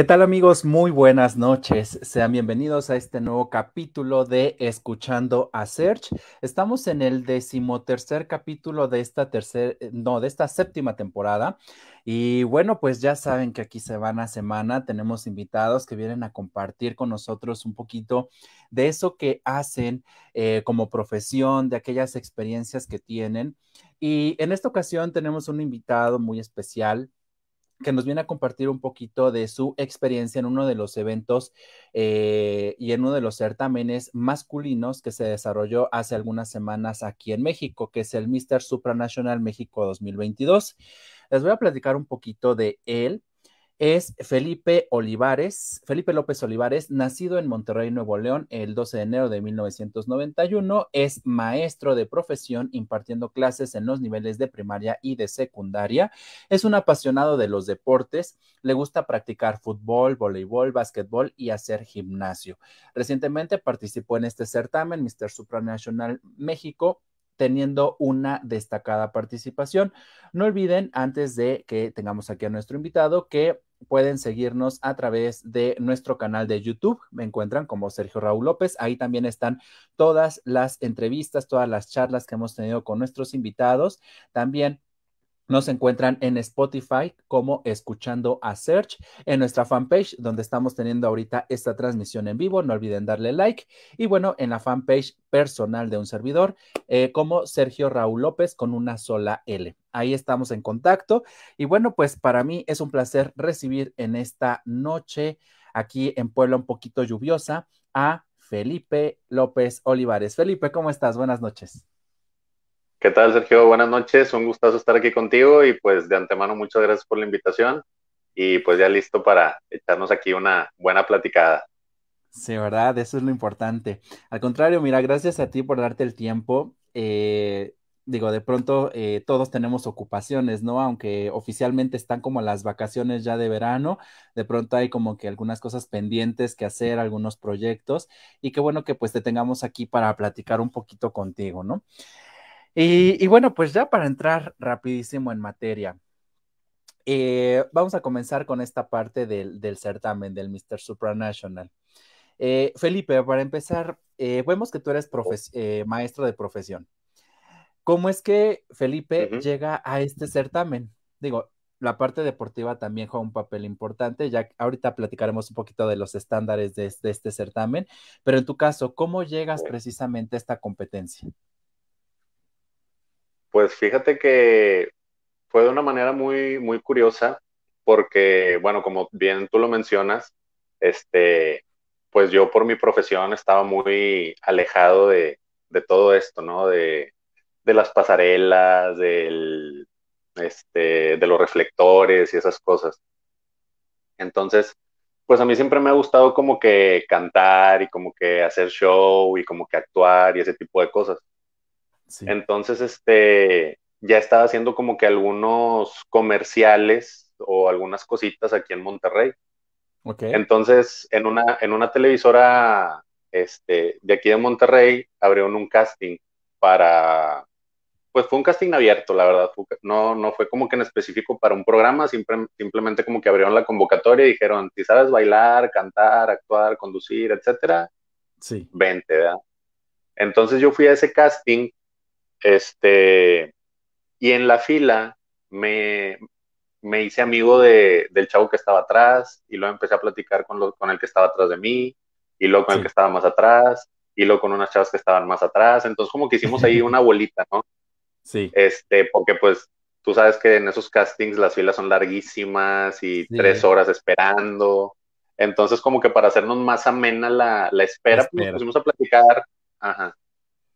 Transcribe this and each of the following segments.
¿Qué tal amigos? Muy buenas noches. Sean bienvenidos a este nuevo capítulo de Escuchando a Search. Estamos en el decimotercer capítulo de esta tercera, no, de esta séptima temporada. Y bueno, pues ya saben que aquí semana a semana tenemos invitados que vienen a compartir con nosotros un poquito de eso que hacen eh, como profesión, de aquellas experiencias que tienen. Y en esta ocasión tenemos un invitado muy especial que nos viene a compartir un poquito de su experiencia en uno de los eventos eh, y en uno de los certámenes masculinos que se desarrolló hace algunas semanas aquí en México, que es el Mr. Supranational México 2022. Les voy a platicar un poquito de él es Felipe Olivares, Felipe López Olivares, nacido en Monterrey, Nuevo León, el 12 de enero de 1991, es maestro de profesión impartiendo clases en los niveles de primaria y de secundaria, es un apasionado de los deportes, le gusta practicar fútbol, voleibol, básquetbol y hacer gimnasio. Recientemente participó en este certamen, Mr. Supranational México, teniendo una destacada participación. No olviden, antes de que tengamos aquí a nuestro invitado, que pueden seguirnos a través de nuestro canal de YouTube. Me encuentran como Sergio Raúl López. Ahí también están todas las entrevistas, todas las charlas que hemos tenido con nuestros invitados. También nos encuentran en Spotify como Escuchando a Search, en nuestra fanpage donde estamos teniendo ahorita esta transmisión en vivo. No olviden darle like. Y bueno, en la fanpage personal de un servidor eh, como Sergio Raúl López con una sola L. Ahí estamos en contacto. Y bueno, pues para mí es un placer recibir en esta noche aquí en Puebla un poquito lluviosa a Felipe López Olivares. Felipe, ¿cómo estás? Buenas noches. ¿Qué tal, Sergio? Buenas noches, un gustazo estar aquí contigo y pues de antemano muchas gracias por la invitación y pues ya listo para echarnos aquí una buena platicada. Sí, ¿verdad? Eso es lo importante. Al contrario, mira, gracias a ti por darte el tiempo. Eh, digo, de pronto eh, todos tenemos ocupaciones, ¿no? Aunque oficialmente están como las vacaciones ya de verano, de pronto hay como que algunas cosas pendientes que hacer, algunos proyectos, y qué bueno que pues te tengamos aquí para platicar un poquito contigo, ¿no? Y, bueno, pues ya para entrar rapidísimo en materia, eh, vamos a comenzar con esta parte del, certamen del Mr. Supranational. Eh, Felipe, para empezar, eh, vemos que tú eres maestro de profesión. ¿Cómo es que Felipe llega a este certamen? Digo, la parte deportiva también juega un papel importante, ya ahorita platicaremos un poquito de los estándares de, de este certamen, pero en tu caso, ¿cómo llegas precisamente a esta competencia? Pues fíjate que fue de una manera muy, muy curiosa, porque, bueno, como bien tú lo mencionas, este, pues yo por mi profesión estaba muy alejado de, todo esto, ¿no? De, las pasarelas, del, este, de los reflectores y esas cosas. Entonces, pues a mí siempre me ha gustado como que cantar y como que hacer show y como que actuar y ese tipo de cosas. Entonces, este, ya estaba haciendo como que algunos comerciales o algunas cositas aquí en Monterrey. Entonces, en una, en una televisora este, de aquí de Monterrey, abrieron un casting para, pues fue un casting abierto, la verdad, no, no fue como que en específico para un programa, simplemente como que abrieron la convocatoria y dijeron, si sabes bailar, cantar, actuar, conducir, etcétera, sí. vente, ¿verdad? Entonces yo fui a ese casting este, y en la fila me, me hice amigo de, del chavo que estaba atrás y luego empecé a platicar con, lo, con el que estaba atrás de mí y luego con el que estaba más atrás y luego con unas chavas que estaban más atrás. Entonces como que hicimos ahí una bolita, ¿no? Sí. Este, porque pues tú sabes que en esos castings las filas son larguísimas y tres horas esperando. Entonces como que para hacernos más amena la, la espera, pues nos pusimos a platicar. Ajá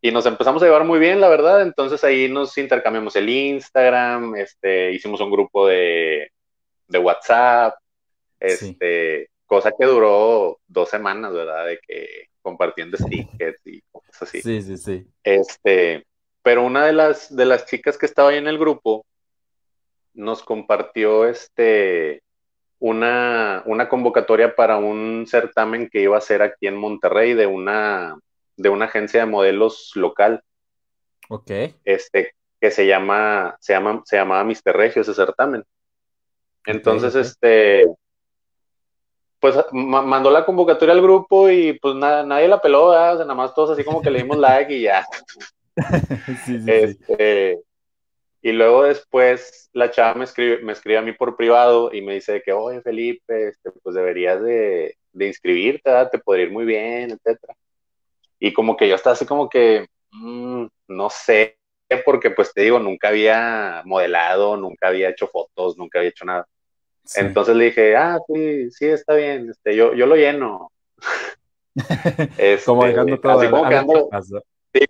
y nos empezamos a llevar muy bien, la verdad. Entonces ahí nos intercambiamos el Instagram, este, hicimos un grupo de, de WhatsApp, este, cosa que duró dos semanas, ¿verdad? De que compartiendo stickers y cosas así. Sí, sí, sí. Este, pero una de las, de las chicas que estaba ahí en el grupo nos compartió este, una, una convocatoria para un certamen que iba a ser aquí en Monterrey de una, de una agencia de modelos local. Ok. Este, que se llama, se llama, se llamaba Mister Regio ese certamen. Entonces, este, pues mandó la convocatoria al grupo y pues nadie la peló, O sea, nada más todos así como que le dimos like y ya. sí, sí, este, Y luego después la chava me escribe, me escribe a mí por privado y me dice que, oye Felipe, este, pues deberías de, de inscribirte, te podría ir muy bien, etcétera. Y como que yo estaba así como que, mm, no sé, porque pues te digo, nunca había modelado, nunca había hecho fotos, nunca había hecho nada. Entonces le dije, ah, sí, sí, está bien, este, yo, yo lo lleno. como este, dejando todo. como, quedándole, sí,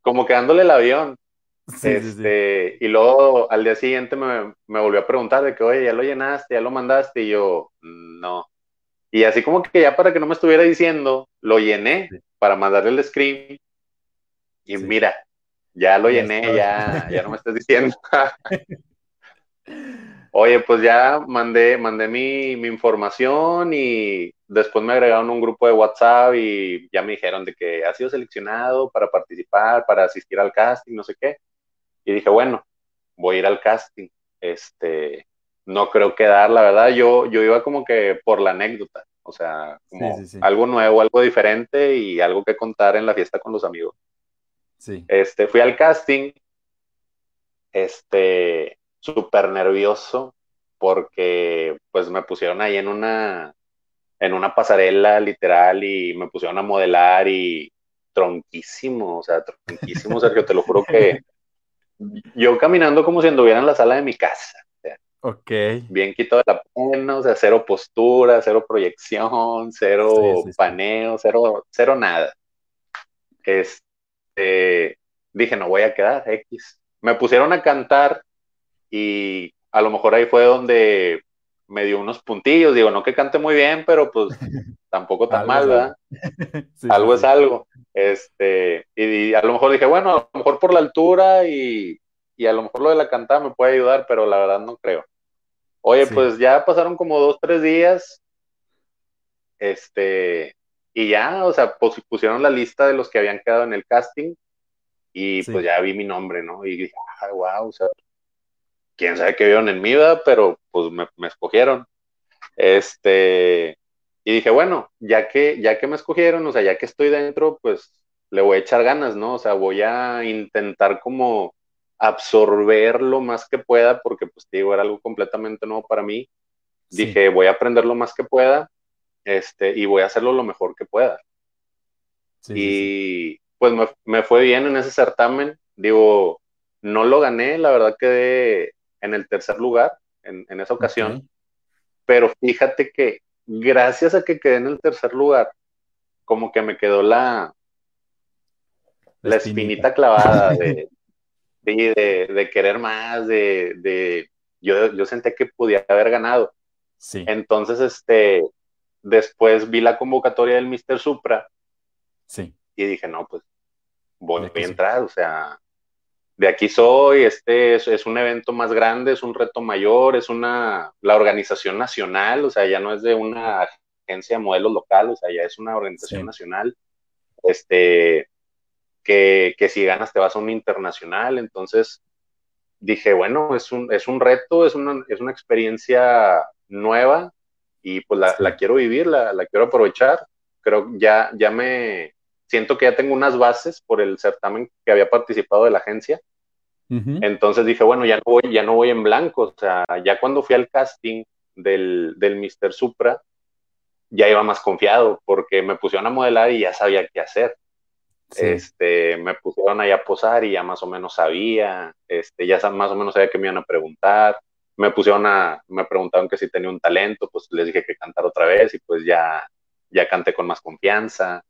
como quedándole el avión. este, Y luego al día siguiente me, me, volvió a preguntar de que, oye, ya lo llenaste, ya lo mandaste, y yo, no. Y así como que ya para que no me estuviera diciendo, lo llené para mandarle el screen. Y mira, ya lo llené, ya, ya no me estás diciendo. Oye, pues ya mandé, mandé mi, mi, información y después me agregaron un grupo de WhatsApp y ya me dijeron de que ha sido seleccionado para participar, para asistir al casting, no sé qué. Y dije, bueno, voy a ir al casting. Este, no creo quedar, la verdad, yo, yo iba como que por la anécdota, o sea, como algo nuevo, algo diferente y algo que contar en la fiesta con los amigos. Sí. Este, fui al casting, este, súper nervioso porque pues me pusieron ahí en una, en una pasarela literal y me pusieron a modelar y tronquísimo, o sea, tronquísimo, Sergio, te lo juro que yo caminando como si anduviera en la sala de mi casa. Ok. Bien quitado de la pena, o sea, cero postura, cero proyección, cero paneo, cero, cero nada. Este, dije, no voy a quedar, X. Me pusieron a cantar y a lo mejor ahí fue donde me dio unos puntillos, digo, no que cante muy bien, pero pues tampoco tan mal, ¿verdad? algo es algo. Este, y, a lo mejor dije, bueno, a lo mejor por la altura y, y a lo mejor lo de la cantada me puede ayudar, pero la verdad no creo. Oye, pues ya pasaron como dos, tres días, este, y ya, o sea, pues pusieron la lista de los que habían quedado en el casting y pues ya vi mi nombre, ¿no? Y dije, ah, wow, o sea, quién sabe qué vieron en mi vida, pero pues me, escogieron. Este, y dije, bueno, ya que, ya que me escogieron, o sea, ya que estoy dentro, pues le voy a echar ganas, ¿no? O sea, voy a intentar como absorber lo más que pueda, porque pues te digo, era algo completamente nuevo para mí. Dije, voy a aprender lo más que pueda, este, y voy a hacerlo lo mejor que pueda. y pues me, me, fue bien en ese certamen. Digo, no lo gané, la verdad que en el tercer lugar en, esa ocasión. Pero fíjate que gracias a que quedé en el tercer lugar, como que me quedó la, la, espinita. clavada de, de, querer más, de, yo, yo senté que podía haber ganado. Sí. Entonces, este, después vi la convocatoria del Mr. Supra. Sí. Y dije, no, pues voy a entrar, o sea, de aquí soy, este es, un evento más grande, es un reto mayor, es una, la organización nacional, o sea, ya no es de una agencia de modelos local, o sea, ya es una organización nacional, este, que, que, si ganas te vas a un internacional, entonces dije, bueno, es un, es un reto, es una, es una experiencia nueva y pues la, la quiero vivir, la, la, quiero aprovechar, creo ya, ya me, siento que ya tengo unas bases por el certamen que había participado de la agencia. Entonces dije, bueno, ya no, voy, ya no voy en blanco. O sea, ya cuando fui al casting del, del Mr. Supra, ya iba más confiado porque me pusieron a modelar y ya sabía qué hacer. Este, me pusieron ahí a posar y ya más o menos sabía, este, ya más o menos sabía que me iban a preguntar. Me pusieron a, me preguntaron que si tenía un talento, pues les dije que cantar otra vez y pues ya, ya canté con más confianza.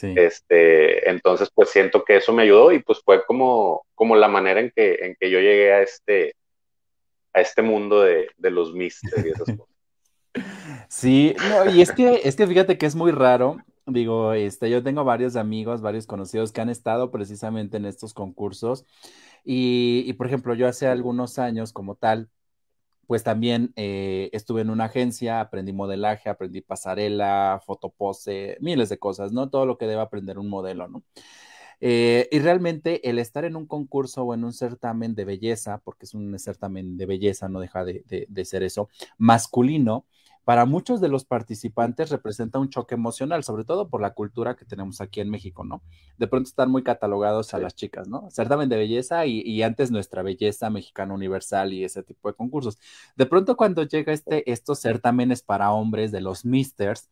Este, entonces, pues siento que eso me ayudó y pues fue como, como la manera en que, en que yo llegué a este, a este mundo de, los misterios y esas cosas. Sí, y es que, es que fíjate que es muy raro. Digo, este, yo tengo varios amigos, varios conocidos que han estado precisamente en estos concursos. Y, y por ejemplo, yo hace algunos años como tal, pues también eh, estuve en una agencia, aprendí modelaje, aprendí pasarela, fotopose, miles de cosas, ¿no? Todo lo que debe aprender un modelo, ¿no? Eh, y realmente el estar en un concurso o en un certamen de belleza, porque es un certamen de belleza, no deja de, de ser eso, masculino, para muchos de los participantes representa un choque emocional, sobre todo por la cultura que tenemos aquí en México, ¿no? De pronto están muy catalogados a las chicas, ¿no? Certamen de belleza y, antes nuestra belleza mexicana universal y ese tipo de concursos. De pronto cuando llega este, estos certámenes para hombres de los misters,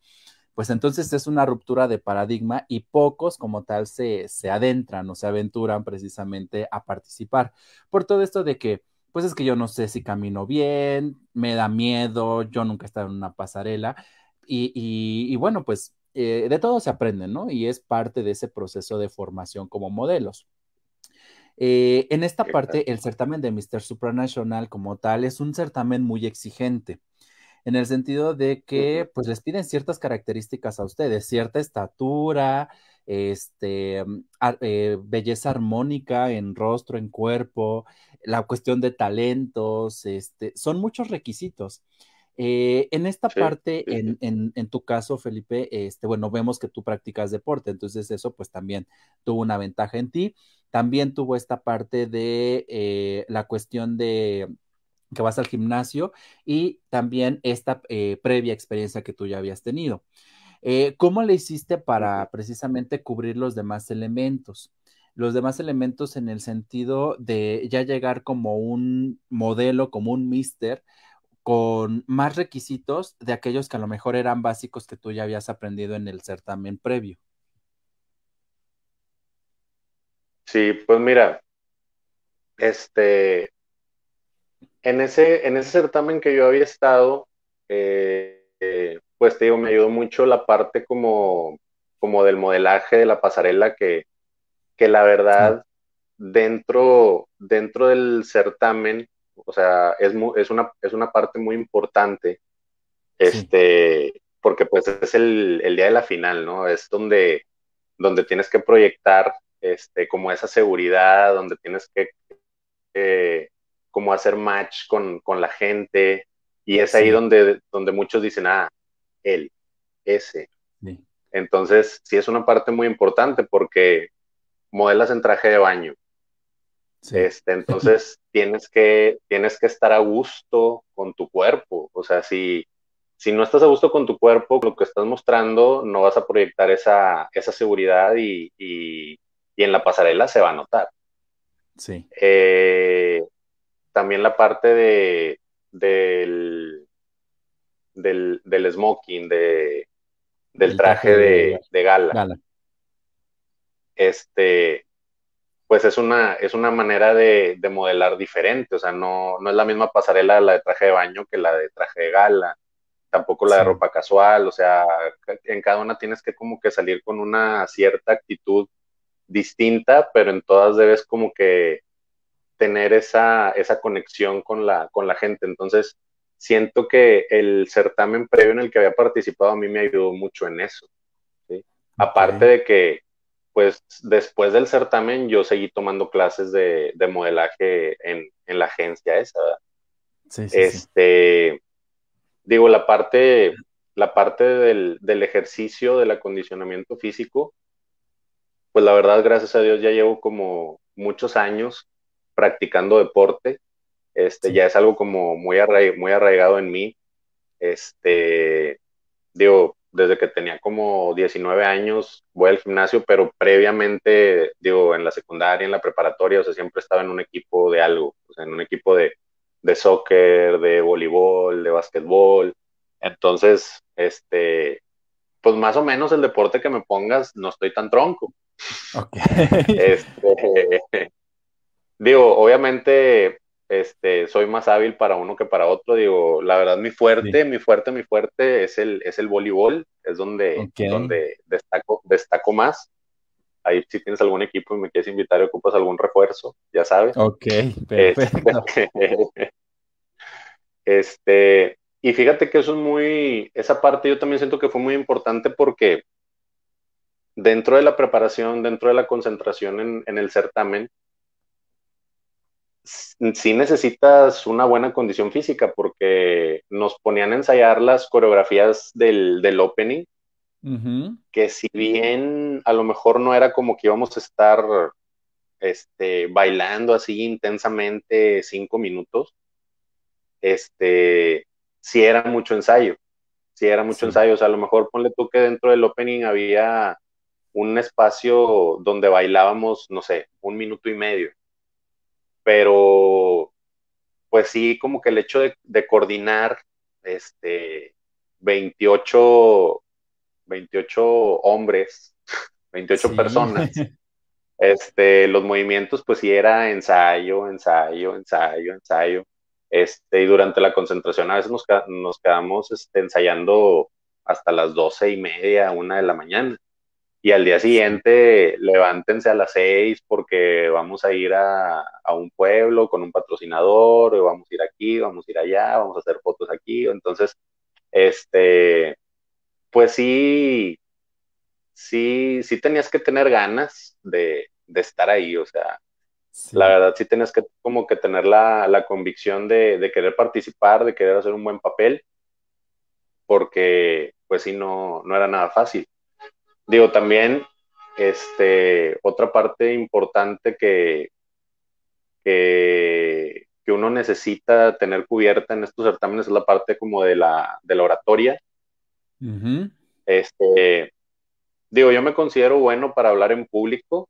pues entonces es una ruptura de paradigma y pocos como tal se, se adentran o se aventuran precisamente a participar. Por todo esto de que pues es que yo no sé si camino bien, me da miedo, yo nunca he estado en una pasarela y, bueno, pues eh, de todo se aprende, ¿no? Y es parte de ese proceso de formación como modelos. Eh, en esta parte, el certamen de Mr. Supranational como tal es un certamen muy exigente, en el sentido de que pues les piden ciertas características a ustedes, cierta estatura, este, mm, eh, belleza armónica en rostro, en cuerpo, la cuestión de talentos, este, son muchos requisitos. Eh, en esta parte, En, tu caso, Felipe, este, bueno, vemos que tú practicas deporte, entonces eso pues también tuvo una ventaja en ti. También tuvo esta parte de eh, la cuestión de que vas al gimnasio y también esta previa experiencia que tú ya habías tenido. Eh, ¿Cómo le hiciste para precisamente cubrir los demás elementos? Los demás elementos en el sentido de ya llegar como un modelo, como un mister, con más requisitos de aquellos que a lo mejor eran básicos que tú ya habías aprendido en el certamen previo. Sí, pues mira, este, en ese, en ese certamen que yo había estado, eh, eh, pues te digo, me ayudó mucho la parte como, como del modelaje de la pasarela que, que la verdad dentro, dentro del certamen, o sea, es, es, una, es una parte muy importante, este, porque pues es el, día de la final, ¿no? Es donde, donde tienes que proyectar este, como esa seguridad, donde tienes que eh, como hacer match con, con, la gente, y es ahí donde, donde muchos dicen, ah, él, ese. Entonces, sí es una parte muy importante porque modelas en traje de baño. Este, entonces tienes que, tienes que estar a gusto con tu cuerpo. O sea, si, si no estás a gusto con tu cuerpo, lo que estás mostrando, no vas a proyectar esa, esa seguridad y, y, en la pasarela se va a notar. Sí. Eh, también la parte de, del, del, del smoking, de, del traje, de, gala. Este, pues es una, es una manera de, modelar diferente, o sea, no, no es la misma pasarela la de traje de baño que la de traje de gala, tampoco la de ropa casual, o sea, en cada una tienes que como que salir con una cierta actitud distinta, pero en todas debes como que tener esa, esa conexión con la, con la gente. Entonces, siento que el certamen previo en el que había participado a mí me ayudó mucho en eso. Aparte de que, pues después del certamen yo seguí tomando clases de, modelaje en, la agencia esa. Sí, sí, este, digo, la parte, la parte del, del ejercicio, del acondicionamiento físico, pues la verdad, gracias a Dios, ya llevo como muchos años practicando deporte este, ya es algo como muy, muy arraigado en mí. Este, digo, desde que tenía como 19 años voy al gimnasio, pero previamente, digo, en la secundaria, en la preparatoria, o sea, siempre estaba en un equipo de algo, o sea, en un equipo de, de soccer, de voleibol, de básquetbol. Entonces, este, pues más o menos el deporte que me pongas, no estoy tan tronco. Okay. Este, digo, obviamente este, soy más hábil para uno que para otro. Digo, la verdad, mi fuerte, mi fuerte, mi fuerte es el, es el voleibol, es donde, donde destaco, destaco más. Ahí si tienes algún equipo y me quieres invitar y ocupas algún refuerzo, ya sabes. Ok, perfecto. Este, este, y fíjate que eso es muy, esa parte yo también siento que fue muy importante porque dentro de la preparación, dentro de la concentración en, en el certamen, sí necesitas una buena condición física porque nos ponían a ensayar las coreografías del, del opening, que si bien a lo mejor no era como que íbamos a estar este, bailando así intensamente cinco minutos, este, sí era mucho ensayo, sí era mucho ensayo, o sea, a lo mejor ponle tú que dentro del opening había un espacio donde bailábamos, no sé, un minuto y medio, pero pues sí, como que el hecho de, coordinar este, 28, 28 hombres, 28 personas, este, los movimientos, pues sí era ensayo, ensayo, ensayo, ensayo. Este, y durante la concentración a veces nos, nos quedamos este, ensayando hasta las doce y media, una de la mañana y al día siguiente levántense a las seis porque vamos a ir a, un pueblo con un patrocinador, o vamos a ir aquí, vamos a ir allá, vamos a hacer fotos aquí. Entonces, este, pues sí, sí, sí tenías que tener ganas de, estar ahí, o sea, la verdad sí tenías que como que tener la, convicción de, de, querer participar, de querer hacer un buen papel, porque pues sí, no, no era nada fácil. Digo, también, este, otra parte importante que, que, uno necesita tener cubierta en estos certámenes es la parte como de la, de la oratoria. Este, digo, yo me considero bueno para hablar en público,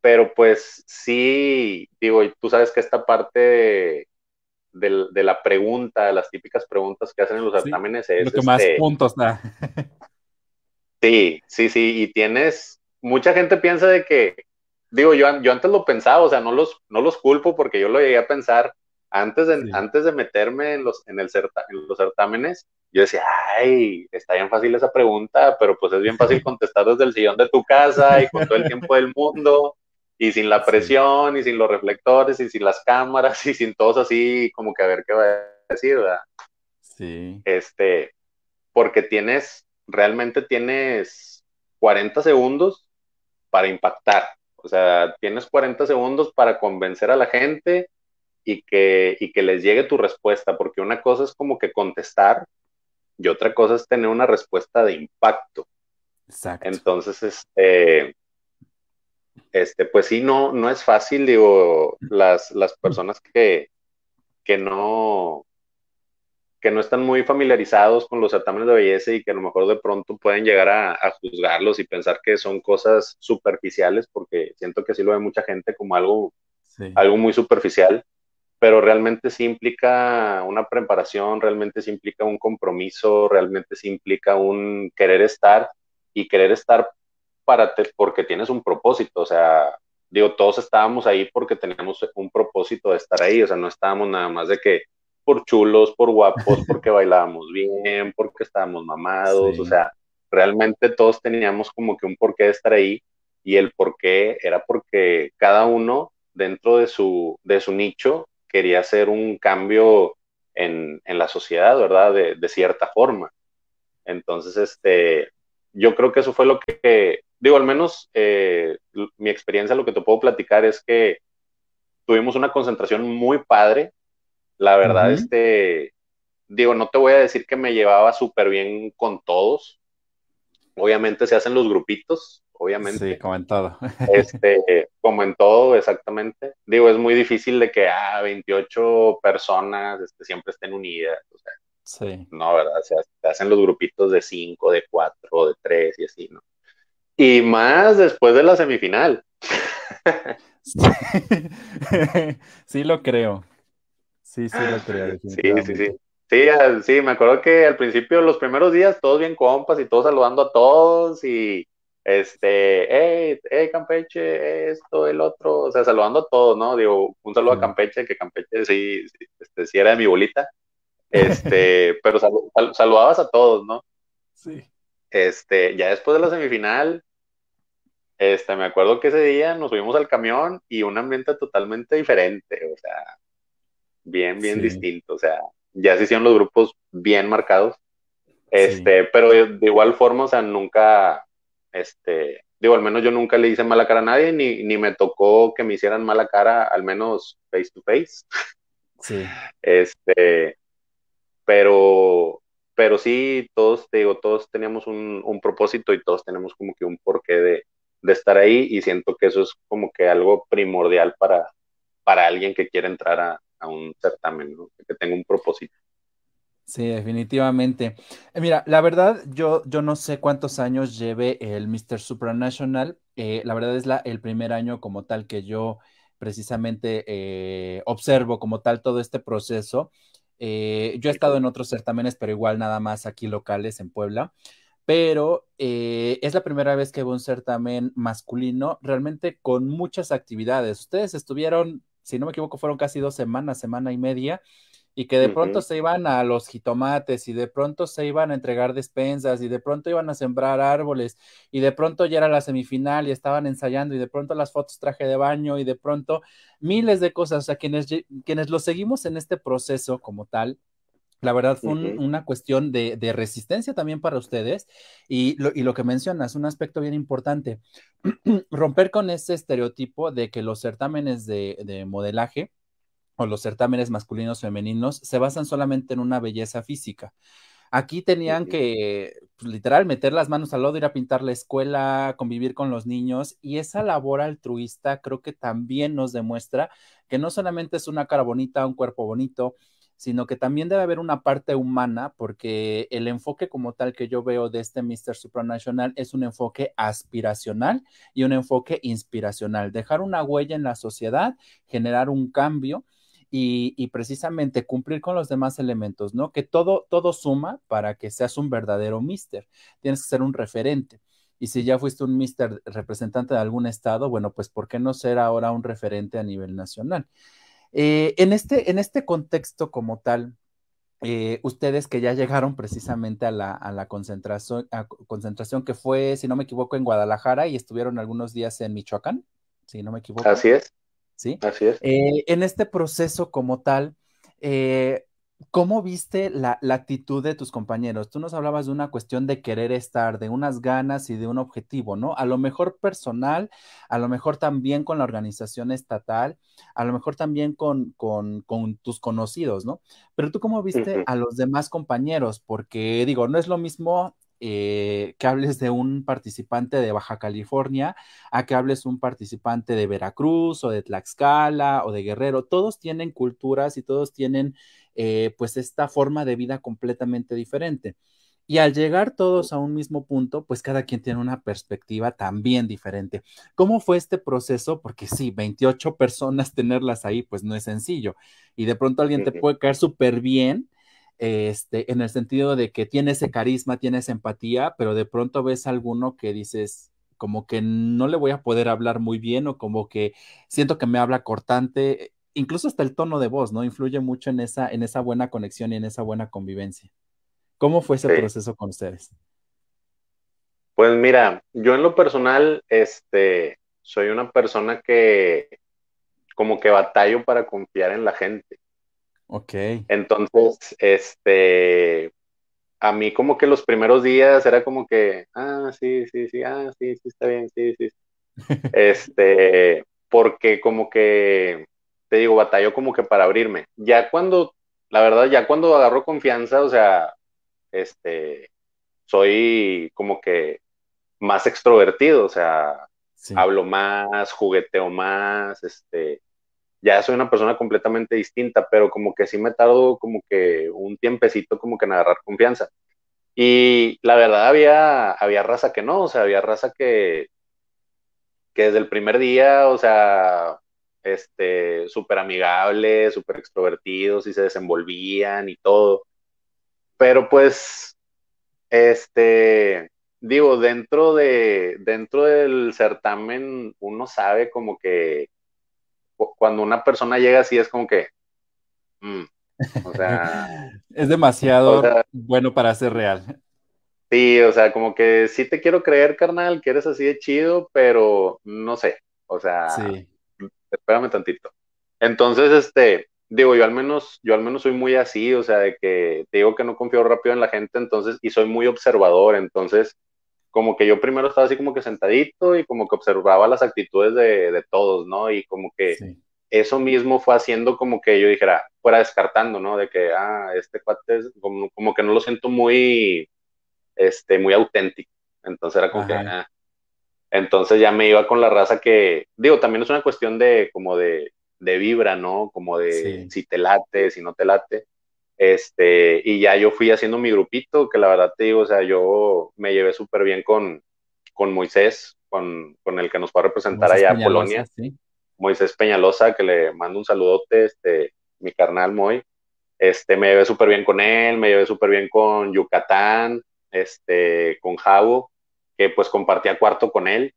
pero pues sí, digo, tú sabes que esta parte de, la pregunta, las típicas preguntas que hacen en los certámenes es... Lo que más este, puntos da. Sí, sí, sí, y tienes, mucha gente piensa de que, digo, yo, yo antes lo pensaba, o sea, no los, no los culpo porque yo lo llegué a pensar antes de, antes de meterme en los, en, el en los certámenes, yo decía, ay, está bien fácil esa pregunta, pero pues es bien fácil contestar desde el sillón de tu casa y con todo el tiempo del mundo y sin la presión y sin los reflectores y sin las cámaras y sin todos así como que a ver qué va a decir, ¿verdad? Sí. Este, porque tienes realmente tienes 40 segundos para impactar. O sea, tienes 40 segundos para convencer a la gente y que, y que les llegue tu respuesta, porque una cosa es como que contestar y otra cosa es tener una respuesta de impacto. Exacto. Entonces, este, este, pues sí, no, no es fácil, digo, las, las personas que, que no, que no están muy familiarizados con los certámenes de belleza y que a lo mejor de pronto pueden llegar a, juzgarlos y pensar que son cosas superficiales, porque siento que sí lo ve mucha gente como algo, algo muy superficial, pero realmente sí implica una preparación, realmente sí implica un compromiso, realmente sí implica un querer estar y querer estar para porque tienes un propósito, o sea, digo, todos estábamos ahí porque teníamos un propósito de estar ahí, o sea, no estábamos nada más de que por chulos, por guapos, porque bailábamos bien, porque estábamos mamados, o sea, realmente todos teníamos como que un porqué de estar ahí y el porqué era porque cada uno dentro de su, de su nicho quería hacer un cambio en, la sociedad, ¿verdad? De, cierta forma. Entonces, este, yo creo que eso fue lo que, digo, al menos eh, mi experiencia, lo que te puedo platicar es que tuvimos una concentración muy padre la verdad, este, digo, no te voy a decir que me llevaba súper bien con todos. Obviamente se hacen los grupitos, obviamente. Sí, como en todo. Este, como en todo, exactamente. Digo, es muy difícil de que ah, 28 personas este, siempre estén unidas. O sea, sí. No, ¿verdad? Se, hacen los grupitos de 5, de 4, de 3 y así, ¿no? Y más después de la semifinal. sí lo creo. Sí, sí, lo creo. Sí, sí, sí. Sí, sí, me acuerdo que al principio, los primeros días, todos bien compas y todos saludando a todos y este, hey, hey, Campeche, esto, el otro, o sea, saludando a todos, ¿no? Digo, un saludo a Campeche, que Campeche sí, este, sí era de mi bolita, este, pero saludabas a todos, ¿no? Sí. Este, ya después de la semifinal, este, me acuerdo que ese día nos subimos al camión y un ambiente totalmente diferente, o sea, bien, bien distinto. O sea, ya se hicieron los grupos bien marcados. Este, pero de, igual forma, o sea, nunca, este, digo, al menos yo nunca le hice mala cara a nadie, ni, ni me tocó que me hicieran mala cara, al menos face to face. Sí. Este, pero, pero sí, todos, te digo, todos teníamos un, un propósito y todos tenemos como que un porqué de, de, estar ahí y siento que eso es como que algo primordial para, para alguien que quiere entrar a, a un certamen, ¿no? que tenga un propósito. Sí, definitivamente. Eh, mira, la verdad, yo, yo no sé cuántos años lleve el Mr. Supranational. Eh, la verdad es la, el primer año como tal que yo precisamente eh, observo como tal todo este proceso. Yo he estado en otros certámenes, pero igual nada más aquí locales en Puebla. Pero es la primera vez que veo un certamen masculino realmente con muchas actividades. Ustedes estuvieron, si no me equivoco, fueron casi dos semanas, semana y media y que de pronto se iban a los jitomates y de pronto se iban a entregar despensas y de pronto iban a sembrar árboles y de pronto ya era la semifinal y estaban ensayando y de pronto las fotos traje de baño y de pronto miles de cosas. O sea, quienes, quienes lo seguimos en este proceso como tal, la verdad fue una cuestión de, de, resistencia también para ustedes y lo, y lo que mencionas, un aspecto bien importante, romper con ese estereotipo de que los certámenes de, de modelaje o los certámenes masculinos femeninos se basan solamente en una belleza física. Aquí tenían que, pues, literal, meter las manos al lodo, ir a pintar la escuela, convivir con los niños, y esa labor altruista creo que también nos demuestra que no solamente es una cara bonita, un cuerpo bonito, sino que también debe haber una parte humana, porque el enfoque como tal que yo veo de este Mr. Supranational es un enfoque aspiracional y un enfoque inspiracional, dejar una huella en la sociedad, generar un cambio y, precisamente cumplir con los demás elementos, ¿no? Que todo, todo suma para que seas un verdadero mister. Tienes que ser un referente. Y si ya fuiste un mister representante de algún estado, bueno, pues ¿por qué no ser ahora un referente a nivel nacional? Eh, en, este, en este contexto como tal, eh, ustedes que ya llegaron precisamente a la, a la concentración, a concentración que fue, si no me equivoco, en Guadalajara y estuvieron algunos días en Michoacán, si no me equivoco. Así es. ¿sí? Así es. Eh, en este proceso como tal, eh, ¿cómo viste la, la, actitud de tus compañeros? Tú nos hablabas de una cuestión de querer estar, de unas ganas y de un objetivo, ¿no? A lo mejor personal, a lo mejor también con la organización estatal, a lo mejor también con, con, con tus conocidos, ¿no? Pero tú cómo viste uh -huh. a los demás compañeros, porque digo, no es lo mismo eh, que hables de un participante de Baja California, a que hables un participante de Veracruz o de Tlaxcala o de Guerrero. Todos tienen culturas y todos tienen eh, pues esta forma de vida completamente diferente. Y al llegar todos a un mismo punto, pues cada quien tiene una perspectiva también diferente. ¿Cómo fue este proceso? Porque sí, 28 personas tenerlas ahí, pues no es sencillo. Y de pronto alguien te puede caer súper bien, este, en el sentido de que tiene ese carisma, tiene esa empatía, pero de pronto ves a alguno que dices, como que no le voy a poder hablar muy bien o como que siento que me habla cortante, incluso hasta el tono de voz, ¿no? Influye mucho en esa, en esa buena conexión y en esa buena convivencia. ¿Cómo fue ese sí. proceso con ustedes? Pues mira, yo en lo personal, este, soy una persona que como que batallo para confiar en la gente. Ok. Entonces, este, a mí como que los primeros días era como que, ah, sí, sí, sí, ah, sí, sí, está bien, sí, sí. este, porque como que, te digo, batallo como que para abrirme. Ya cuando, la verdad, ya cuando agarro confianza, o sea, este, soy como que más extrovertido, o sea, sí. hablo más, jugueteo más, este, ya soy una persona completamente distinta, pero como que sí me tardo como que un tiempecito como que en agarrar confianza. Y la verdad había, había raza que no, o sea, había raza que, que desde el primer día, o sea, este, súper amigables, súper extrovertidos y se desenvolvían y todo. Pero pues, este, digo, dentro de, dentro del certamen uno sabe como que cuando una persona llega así es como que, mm, o sea, es demasiado o sea, bueno para ser real. Sí, o sea, como que sí te quiero creer, carnal, que eres así de chido, pero no sé, o sea, sí. Espérame tantito. Entonces, este, digo, yo al menos, yo al menos soy muy así, o sea, de que te digo que no confío rápido en la gente, entonces, y soy muy observador, entonces, como que yo primero estaba así como que sentadito y como que observaba las actitudes de, de todos, ¿no? Y como que eso mismo fue haciendo como que yo dijera, fuera descartando, ¿no? De que, ah, este cuate es como, como que no lo siento muy, este, muy auténtico. Entonces era como que, ah. Entonces ya me iba con la raza que, digo, también es una cuestión de como de, de vibra, ¿no? Como de si te late, si no te late. Este, y ya yo fui haciendo mi grupito, que la verdad te digo, o sea, yo me llevé súper bien con, con Moisés, con, con, el que nos va a representar allá a Polonia. Moisés Peñalosa, que le mando un saludote, este, mi carnal Moy. Este, me llevé súper bien con él, me llevé súper bien con Yucatán, este, con Javo, que pues compartía cuarto con él.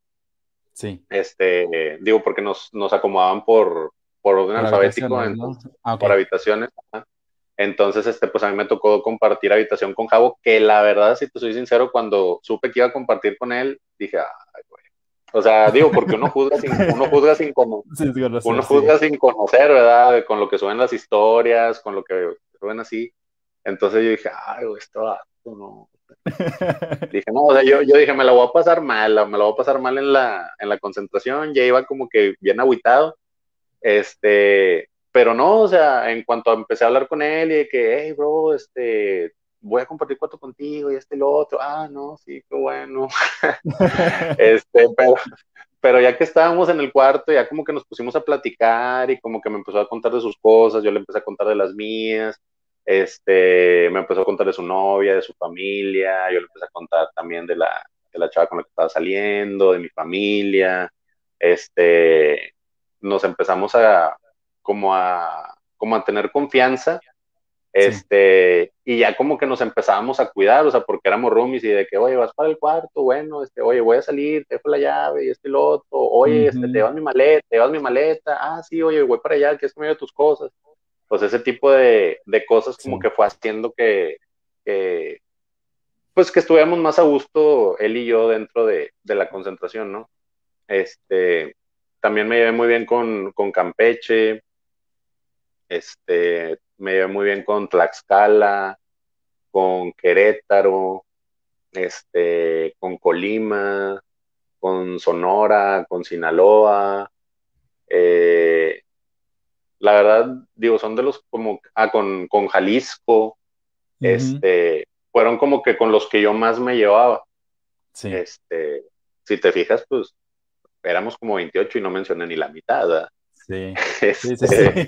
Sí. Este, digo, porque nos, nos acomodaban por, por orden alfabético, ah, por habitaciones. Entonces, este, pues a mí me tocó compartir habitación con Javo, que la verdad, si te soy sincero, cuando supe que iba a compartir con él, dije, ay, güey. O sea, digo, porque uno juzga sin, uno juzga sin, conocer, uno juzga sin conocer, ¿verdad? Con lo que suben las historias, con lo que suben así. Entonces yo dije, ay, güey, esto no. Dije, no, o sea, yo, yo dije, me la voy a pasar mal, me la voy a pasar mal en la, en la concentración, ya iba como que bien aguitado. Este, pero no, o sea, en cuanto empecé a hablar con él y de que, hey, bro, este, voy a compartir cuarto contigo y este y otro, ah, no, sí, qué bueno. este, pero, pero ya que estábamos en el cuarto, ya como que nos pusimos a platicar y como que me empezó a contar de sus cosas, yo le empecé a contar de las mías, este, me empezó a contar de su novia, de su familia, yo le empecé a contar también de la, de la chava con la que estaba saliendo, de mi familia, este, nos empezamos a, como a, como a tener confianza, este, y ya como que nos empezábamos a cuidar, o sea, porque éramos roomies y de que, oye, vas para el cuarto, bueno, este, oye, voy a salir, te dejo la llave y este y lo otro, oye, este, te vas mi maleta, te vas mi maleta, ah, sí, oye, voy para allá, es que me tus cosas. Pues ese tipo de, de cosas como que fue haciendo que, que, pues que estuviéramos más a gusto él y yo dentro de, de la concentración, ¿no? Este, también me llevé muy bien con, con Campeche, este, me llevé muy bien con Tlaxcala, con Querétaro, este, con Colima, con Sonora, con Sinaloa. Eh, la verdad, digo, son de los como, ah, con, con Jalisco, este, fueron como que con los que yo más me llevaba. Sí. Este, si te fijas, pues éramos como 28 y no mencioné ni la mitad. Sí. sí, sí, este,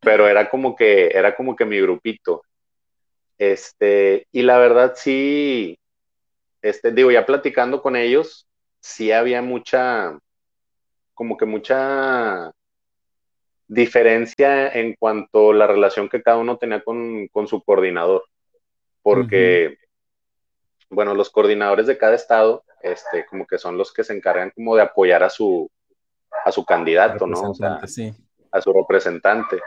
pero era como que, era como que mi grupito. Este, y la verdad sí, este, digo, ya platicando con ellos, sí había mucha, como que mucha diferencia en cuanto a la relación que cada uno tenía con, su coordinador. Porque, bueno, los coordinadores de cada estado, este, como que son los que se encargan como de apoyar a su, a su candidato, ¿no? sí. A su representante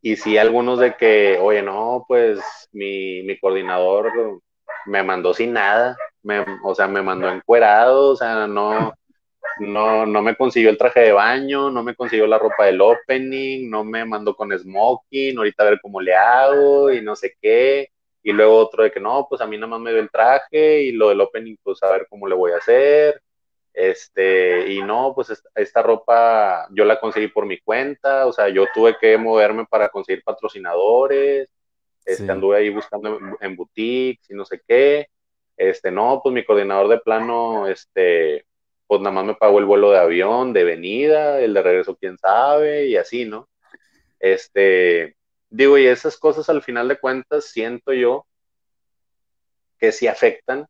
y sí algunos de que, oye, no, pues mi, mi coordinador me mandó sin nada, me, o sea, me mandó encuerado, o sea, no, no, no me consiguió el traje de baño, no me consiguió la ropa del opening, no me mandó con smoking, ahorita a ver cómo le hago y no sé qué. Y luego otro de que no, pues a mí nada más me dio el traje y lo del opening, pues a ver cómo le voy a hacer. Este, y no, pues esta, ropa yo la conseguí por mi cuenta, o sea, yo tuve que moverme para conseguir patrocinadores, este, anduve ahí buscando en, boutiques y no sé qué. Este, no, pues mi coordinador de plano, este, pues nada más me pagó el vuelo de avión, de venida, el de regreso, quién sabe, y así, ¿no? Este, digo, y esas cosas al final de cuentas siento yo que sí afectan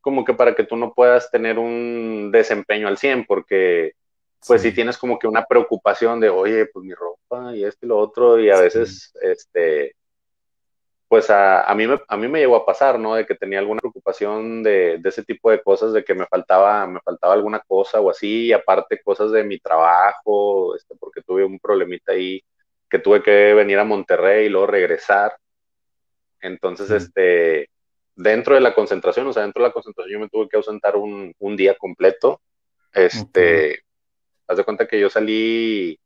como que para que tú no puedas tener un desempeño al 100, porque pues si tienes como que una preocupación de, oye, pues mi ropa y esto y lo otro, y a veces, este, pues a, a, mí me, a mí me llegó a pasar, ¿no? De que tenía alguna preocupación de, de, ese tipo de cosas, de que me faltaba, me faltaba alguna cosa o así, y aparte cosas de mi trabajo, este, porque tuve un problemita ahí, que tuve que venir a Monterrey y luego regresar. Entonces, este, dentro de la concentración, o sea, dentro de la concentración yo me tuve que ausentar un, día completo. Este, haz de cuenta que yo salí,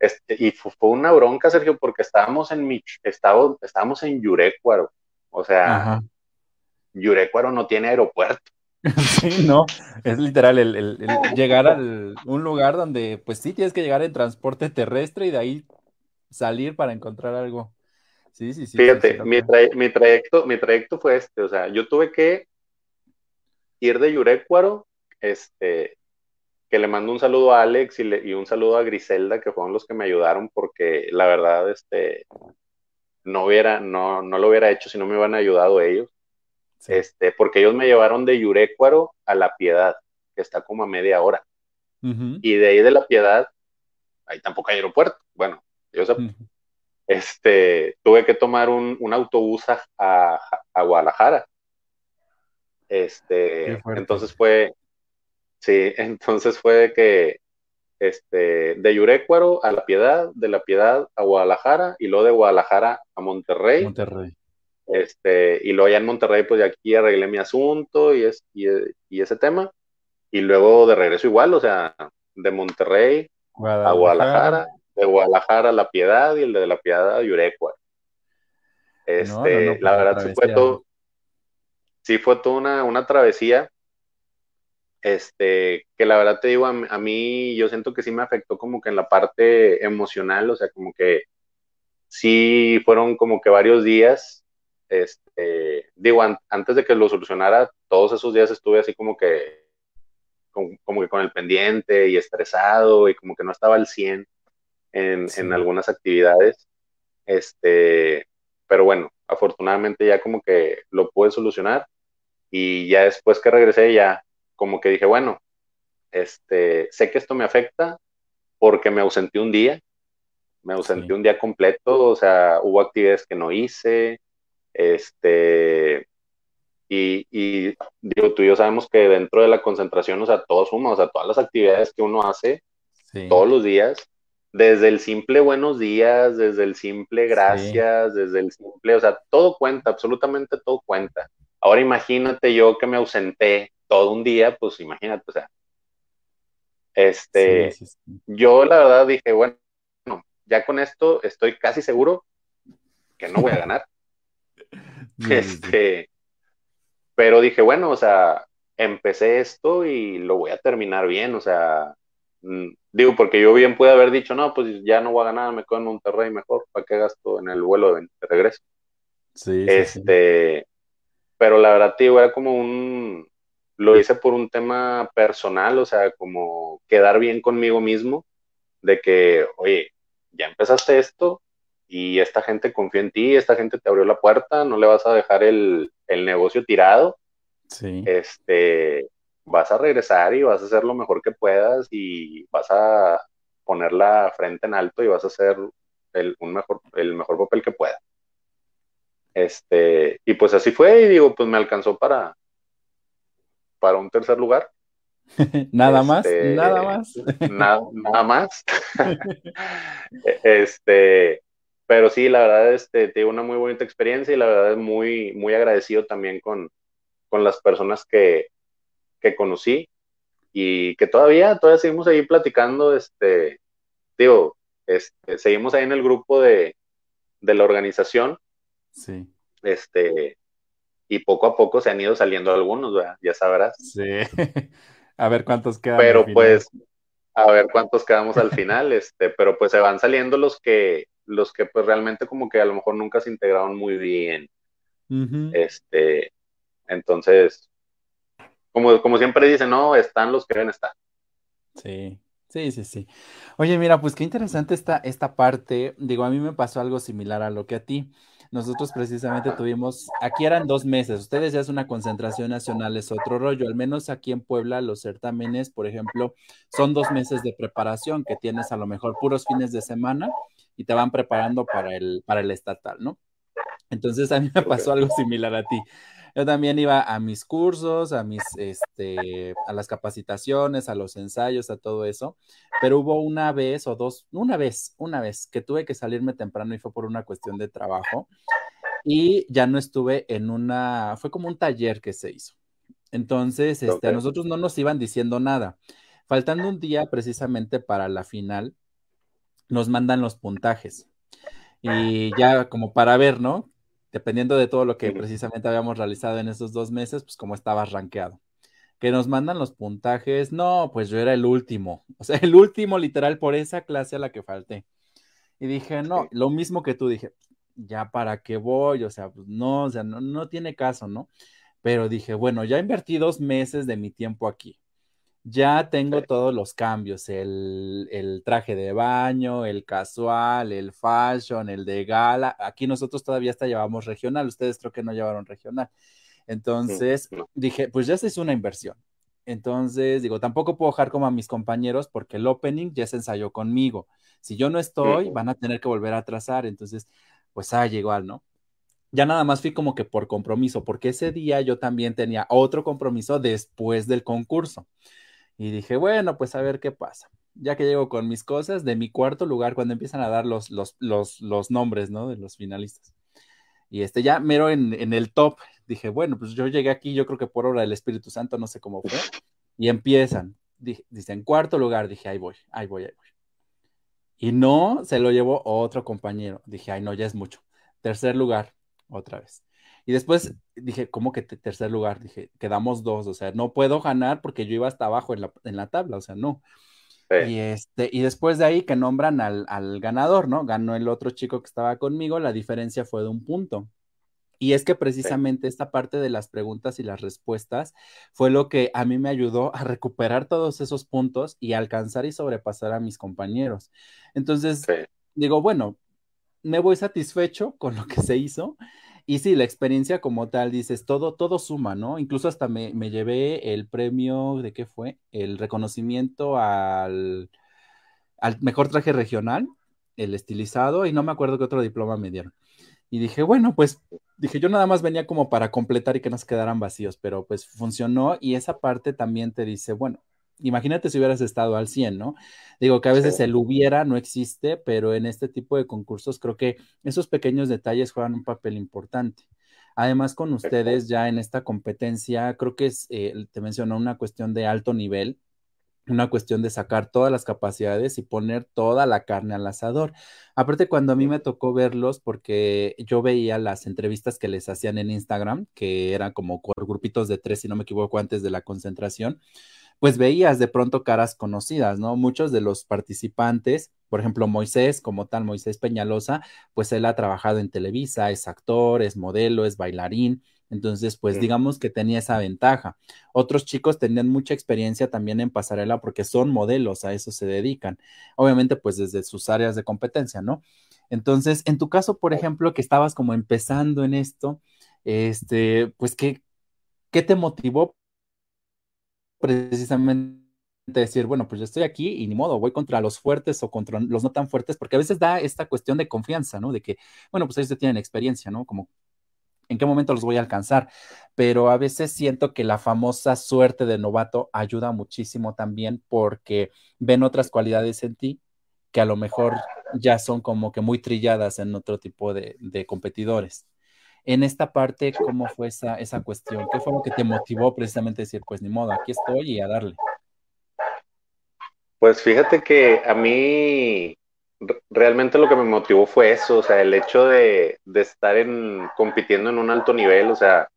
este, y fue, una bronca, Sergio, porque estábamos en mi, estábamos, estábamos en Yurecuaro, o sea, Yurecuaro no tiene aeropuerto. Sí, no, es literal el, llegar a un lugar donde pues sí tienes que llegar en transporte terrestre y de ahí salir para encontrar algo. Sí, sí, sí. Fíjate, mi, trayecto, mi trayecto fue este, o sea, yo tuve que ir de Yurecuaro, este, que le mando un saludo a Alex y, un saludo a Griselda, que fueron los que me ayudaron, porque la verdad, este, no hubiera, no, no lo hubiera hecho si no me hubieran ayudado ellos. Este, porque ellos me llevaron de Yurecuaro a La Piedad, que está como a media hora. Y de ahí de La Piedad, ahí tampoco hay aeropuerto. Bueno, yo sé, este, tuve que tomar un, autobús a, a, Guadalajara. Este, entonces fue, sí, entonces fue que, este, de Yurecuaro a La Piedad, de La Piedad a Guadalajara y luego de Guadalajara a Monterrey. Monterrey. Este, y luego ya en Monterrey, pues de aquí arreglé mi asunto y, es, y, ese tema. Y luego de regreso igual, o sea, de Monterrey a Guadalajara de Guadalajara a La Piedad y el de La Piedad a Yurecua. Este, la verdad sí fue todo, sí fue toda una, travesía, este, que la verdad te digo, a, mí yo siento que sí me afectó como que en la parte emocional, o sea, como que sí fueron como que varios días, este, digo, antes de que lo solucionara, todos esos días estuve así como que, como, como, que con el pendiente y estresado y como que no estaba al 100 en, algunas actividades. Este, pero bueno, afortunadamente ya como que lo pude solucionar y ya después que regresé ya como que dije, bueno, este, sé que esto me afecta porque me ausenté un día, me ausenté un día completo, o sea, hubo actividades que no hice, este, y, y, digo, tú y yo sabemos que dentro de la concentración, o sea, todo suma, o sea, todas las actividades que uno hace todos los días, desde el simple buenos días, desde el simple gracias, desde el simple, o sea, todo cuenta, absolutamente todo cuenta. Ahora imagínate yo que me ausenté todo un día, pues imagínate, o sea, este, yo la verdad dije, bueno, ya con esto estoy casi seguro que no voy a ganar. este, pero dije, bueno, o sea, empecé esto y lo voy a terminar bien, o sea, mm, Digo, porque yo bien pude haber dicho, no, pues ya no voy a ganar, me quedo en Monterrey mejor, ¿para qué gasto en el vuelo de, regreso? Sí. Este, pero la verdad, tío, era como un, lo hice por un tema personal, o sea, como quedar bien conmigo mismo, de que, oye, ya empezaste esto y esta gente confió en ti, esta gente te abrió la puerta, no le vas a dejar el, el negocio tirado. Sí. Este, vas a regresar y vas a hacer lo mejor que puedas y vas a poner la frente en alto y vas a hacer el, un mejor, el mejor papel que pueda. Este, y pues así fue, y digo, pues me alcanzó para, para un tercer lugar. nada más, este, nada más. nada, nada más. este, pero sí, la verdad, este, tengo una muy bonita experiencia y la verdad es muy, muy agradecido también con, con las personas que, que conocí y que todavía, todavía seguimos ahí platicando, este, digo, este, seguimos ahí en el grupo de, de la organización. Sí. Este, y poco a poco se han ido saliendo algunos, ya sabrás. Sí. a ver cuántos quedan. Pero pues, a ver cuántos quedamos al final, este, pero pues se van saliendo los que, los que pues realmente como que a lo mejor nunca se integraron muy bien. Este, entonces, como, como siempre dicen, no, están los que deben estar. Sí, sí, sí, sí. Oye, mira, pues qué interesante esta, esta parte. Digo, a mí me pasó algo similar a lo que a ti. Nosotros precisamente tuvimos, aquí eran dos meses, ustedes ya es una concentración nacional, es otro rollo, al menos aquí en Puebla los certámenes, por ejemplo, son dos meses de preparación que tienes a lo mejor puros fines de semana y te van preparando para el, para el estatal, ¿no? Entonces a mí me pasó algo similar a ti. Yo también iba a mis cursos, a mis, este, a las capacitaciones, a los ensayos, a todo eso, pero hubo una vez o dos, una vez, una vez que tuve que salirme temprano y fue por una cuestión de trabajo y ya no estuve en una, fue como un taller que se hizo. Entonces, este, a nosotros no nos iban diciendo nada. Faltando un día precisamente para la final, nos mandan los puntajes. Y ya como para ver, ¿no? Dependiendo de todo lo que precisamente habíamos realizado en esos dos meses, pues cómo estabas rankeado. Que nos mandan los puntajes, no, pues yo era el último, o sea, el último literal por esa clase a la que falté. Y dije, no, lo mismo que tú, dije, ya para qué voy, o sea, pues no, o sea, no, no tiene caso, ¿no? Pero dije, bueno, ya invertí dos meses de mi tiempo aquí. Ya tengo todos los cambios, el, el, traje de baño, el casual, el fashion, el de gala. Aquí nosotros todavía hasta llevamos regional, ustedes creo que no llevaron regional. Entonces dije, pues ya se hizo una inversión. Entonces digo, tampoco puedo dejar como a mis compañeros porque el opening ya se ensayó conmigo. Si yo no estoy, van a tener que volver a trazar. Entonces, pues ah, igual, ¿no? Ya nada más fui como que por compromiso, porque ese día yo también tenía otro compromiso después del concurso. Y dije, bueno, pues a ver qué pasa. Ya que llego con mis cosas, de mi cuarto lugar, cuando empiezan a dar los, los, los, nombres, ¿no? De los finalistas. Y este ya mero en, en, el top, dije, bueno, pues yo llegué aquí, yo creo que por obra del Espíritu Santo, no sé cómo fue. Y empiezan, dice, en cuarto lugar, dije, ahí voy, ahí voy, ahí voy. Y no, se lo llevó otro compañero. Dije, ay, no, ya es mucho. Tercer lugar, otra vez. Y después dije, ¿cómo que tercer lugar? Dije, quedamos dos, o sea, no puedo ganar porque yo iba hasta abajo en la, en la tabla, o sea, no. Y, este, y después de ahí que nombran al, al, ganador, ¿no? Ganó el otro chico que estaba conmigo, la diferencia fue de un punto. Y es que precisamente esta parte de las preguntas y las respuestas fue lo que a mí me ayudó a recuperar todos esos puntos y alcanzar y sobrepasar a mis compañeros. Entonces, digo, bueno, me voy satisfecho con lo que se hizo y sí, la experiencia como tal, dices, todo, todo suma, ¿no? Incluso hasta me, llevé el premio, ¿de qué fue? El reconocimiento al, al mejor traje regional, el estilizado, y no me acuerdo qué otro diploma me dieron. Y dije, bueno, pues dije, yo nada más venía como para completar y que nos quedaran vacíos, pero pues funcionó y esa parte también te dice, bueno, imagínate si hubieras estado al 100, ¿no? Digo que a veces el hubiera no existe, pero en este tipo de concursos creo que esos pequeños detalles juegan un papel importante. Además, con ustedes ya en esta competencia, creo que es, eh, te mencionó una cuestión de alto nivel, una cuestión de sacar todas las capacidades y poner toda la carne al asador. Aparte, cuando a mí me tocó verlos, porque yo veía las entrevistas que les hacían en Instagram, que eran como por grupitos de tres, si no me equivoco, antes de la concentración, pues veías de pronto caras conocidas, ¿no? Muchos de los participantes, por ejemplo, Moisés, como tal, Moisés Peñalosa, pues él ha trabajado en Televisa, es actor, es modelo, es bailarín, entonces, pues digamos que tenía esa ventaja. Otros chicos tenían mucha experiencia también en pasarela porque son modelos, a eso se dedican. Obviamente, pues desde sus áreas de competencia, ¿no? Entonces, en tu caso, por ejemplo, que estabas como empezando en esto, este, pues, ¿qué, qué te motivó precisamente decir, bueno, pues yo estoy aquí y ni modo, voy contra los fuertes o contra los no tan fuertes, porque a veces da esta cuestión de confianza, ¿no? De que, bueno, pues ellos tienen experiencia, ¿no? Como, ¿en qué momento los voy a alcanzar? Pero a veces siento que la famosa suerte de novato ayuda muchísimo también porque ven otras cualidades en ti que a lo mejor ya son como que muy trilladas en otro tipo de, de competidores en esta parte, ¿cómo fue esa, esa cuestión? ¿Qué fue lo que te motivó precisamente a decir, pues ni modo, aquí estoy y a darle? Pues fíjate que a mí realmente lo que me motivó fue eso, o sea, el hecho de, estar en, compitiendo en un alto nivel, o sea,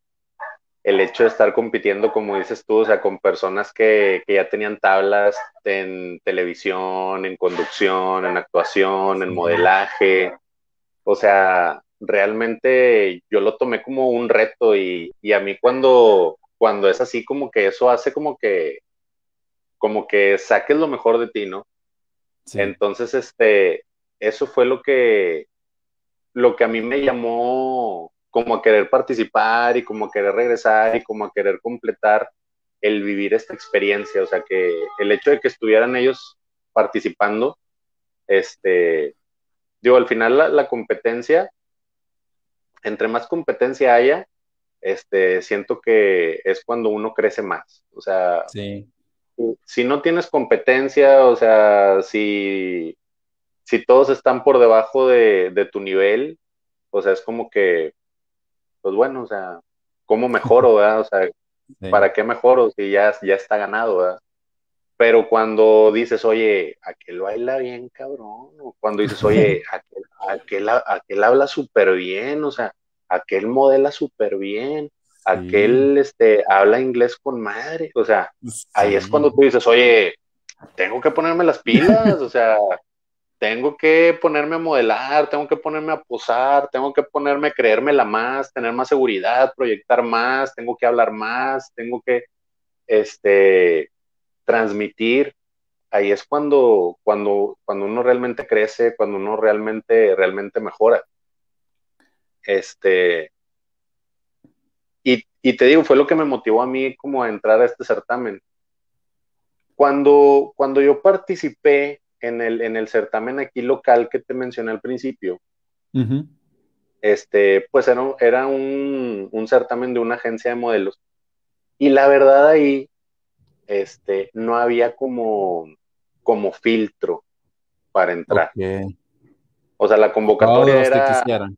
el hecho de estar compitiendo, como dices tú, o sea, con personas que, que ya tenían tablas en televisión, en conducción, en actuación, en modelaje, o sea, realmente yo lo tomé como un reto y, a mí cuando, cuando es así como que eso hace como que como que saques lo mejor de ti, ¿no? Entonces, este, eso fue lo que, lo que a mí me llamó como a querer participar y como a querer regresar y como a querer completar el vivir esta experiencia. O sea, que el hecho de que estuvieran ellos participando, este, digo, al final la, la competencia entre más competencia haya, este, siento que es cuando uno crece más. O sea, si no tienes competencia, o sea, si, si todos están por debajo de, tu nivel, o sea, es como que, pues bueno, o sea, ¿cómo mejoro, verdad? O sea, ¿para qué mejoro si ya, ya está ganado, verdad? Pero cuando dices, oye, aquel baila bien, cabrón, o cuando dices, oye, aquel, aquel, aquel habla súper bien, o sea, aquel modela súper bien, aquel este, habla inglés con madre, o sea, ahí es cuando tú dices, oye, tengo que ponerme las pilas, o sea, tengo que ponerme a modelar, tengo que ponerme a posar, tengo que ponerme a creérmela más, tener más seguridad, proyectar más, tengo que hablar más, tengo que este, transmitir. Ahí es cuando, cuando, cuando uno realmente crece, cuando uno realmente, realmente mejora. Este, y, y te digo, fue lo que me motivó a mí como a entrar a este certamen. Cuando, cuando yo participé en el, en el certamen aquí local que te mencioné al principio, este, pues era, era un, un, certamen de una agencia de modelos. Y la verdad ahí, este, no había como, como filtro para entrar. O sea, la convocatoria era...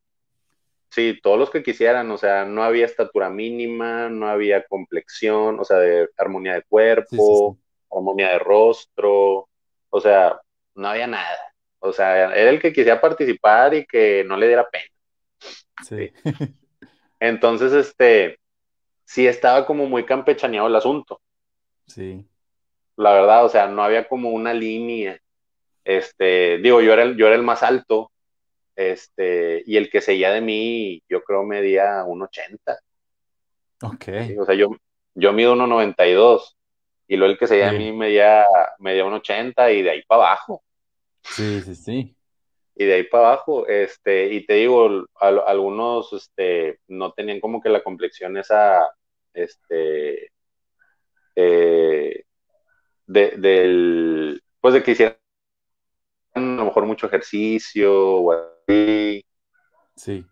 Sí, todos los que quisieran, o sea, no había estatura mínima, no había complexión, o sea, de armonía de cuerpo, armonía de rostro, o sea, no había nada. O sea, era el que quisiera participar y que no le diera pena. Sí. Entonces, este, sí estaba como muy campechaneado el asunto. Sí. La verdad, o sea, no había como una línea. Este, digo, yo era el, yo era el más alto, este, y el que seguía de mí, yo creo medía 1,80. Ok. o sea, yo, yo mido 1,92, y luego el que seguía de mí medía, medía 1,80 y de ahí para abajo. Sí, sí, sí. Y de ahí para abajo, este, y te digo, algunos, este, no tenían como que la complexión esa, este, eh, de, del, pues de que hicieran a lo mejor mucho ejercicio o así. Sí.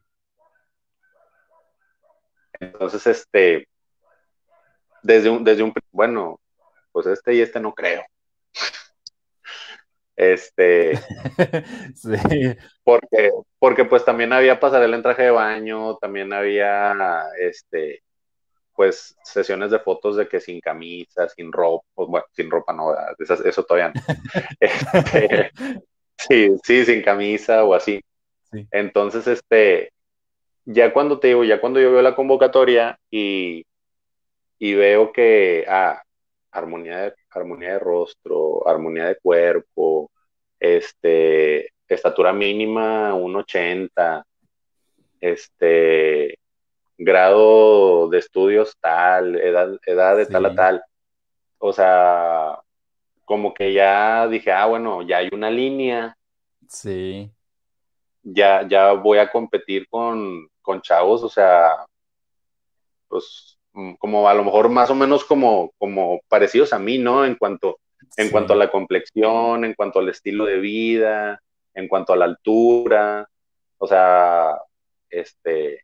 Entonces, este, desde un, desde un, bueno, pues este y este no creo. Este, sí. porque, porque pues también había pasarela en traje de baño, también había, este, pues sesiones de fotos de que sin camisa, sin ropa, pues, bueno, sin ropa no, eso, todavía no. Este, sí, sí, sin camisa o así. Entonces, este, ya cuando te digo, ya cuando yo veo la convocatoria y, y veo que, ah, armonía de, armonía de rostro, armonía de cuerpo, este, estatura mínima 1,80, este, grado de estudios tal, edad, edad de tal a tal. O sea, como que ya dije, ah, bueno, ya hay una línea. Sí. Ya, ya voy a competir con, con chavos, o sea, pues Mm, como a lo mejor más o menos como, como parecidos a mí, ¿no? En cuanto, en cuanto a la complexión, en cuanto al estilo de vida, en cuanto a la altura, o sea, este,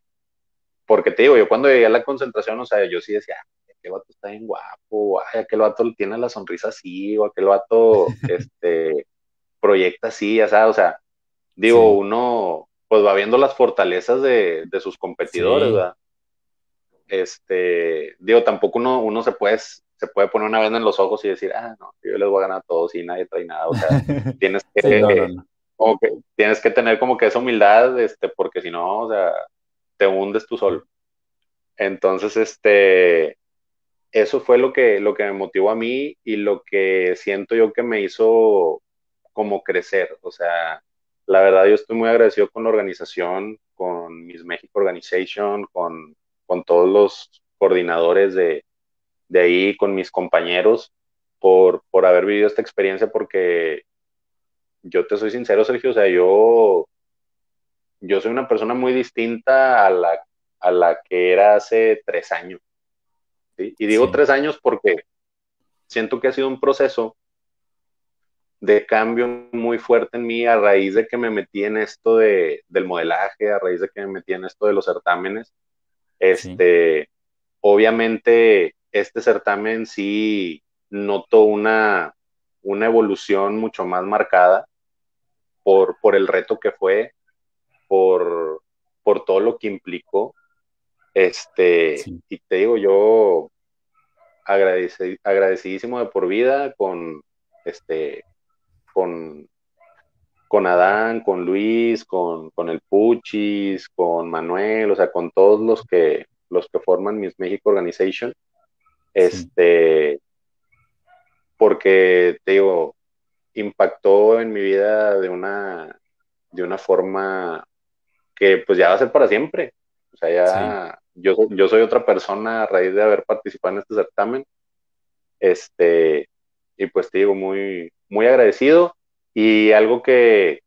porque te digo, yo cuando llegué a la concentración, o sea, yo sí decía, aquel vato está bien guapo, ay, aquel vato tiene la sonrisa así, o aquel vato, este, proyecta así, ya sabes, o sea, digo, uno, pues va viendo las fortalezas de, de sus competidores, ¿verdad? este, digo, tampoco uno, uno se puede, se puede poner una venda en los ojos y decir, ah, no, yo les voy a ganar a todos y nadie trae nada, o sea, tienes que, Como que, tienes que tener como que esa humildad, este, porque si no, o sea, te hundes tú solo. Entonces, este, eso fue lo que, lo que me motivó a mí y lo que siento yo que me hizo como crecer, o sea, la verdad yo estoy muy agradecido con la organización, con Miss México Organization, con con todos los coordinadores de, ahí, con mis compañeros, por, por haber vivido esta experiencia, porque yo te soy sincero, Sergio, o sea, yo, yo soy una persona muy distinta a la, a la que era hace tres años. Y digo tres años porque siento que ha sido un proceso de cambio muy fuerte en mí a raíz de que me metí en esto de, del modelaje, a raíz de que me metí en esto de los certámenes. Este, obviamente, este certamen sí notó una, una evolución mucho más marcada por, por el reto que fue, por, por todo lo que implicó. Este, y te digo, yo agradecidísimo de por vida con este con con Adán, con Luis, con, el Puchis, con Manuel, o sea, con todos los que, los que forman Miss México Organization. Este, porque te digo, impactó en mi vida de una, de una forma que pues ya va a ser para siempre. O sea, ya yo, yo soy otra persona a raíz de haber participado en este certamen. Este, y pues te digo, muy, muy agradecido y algo que,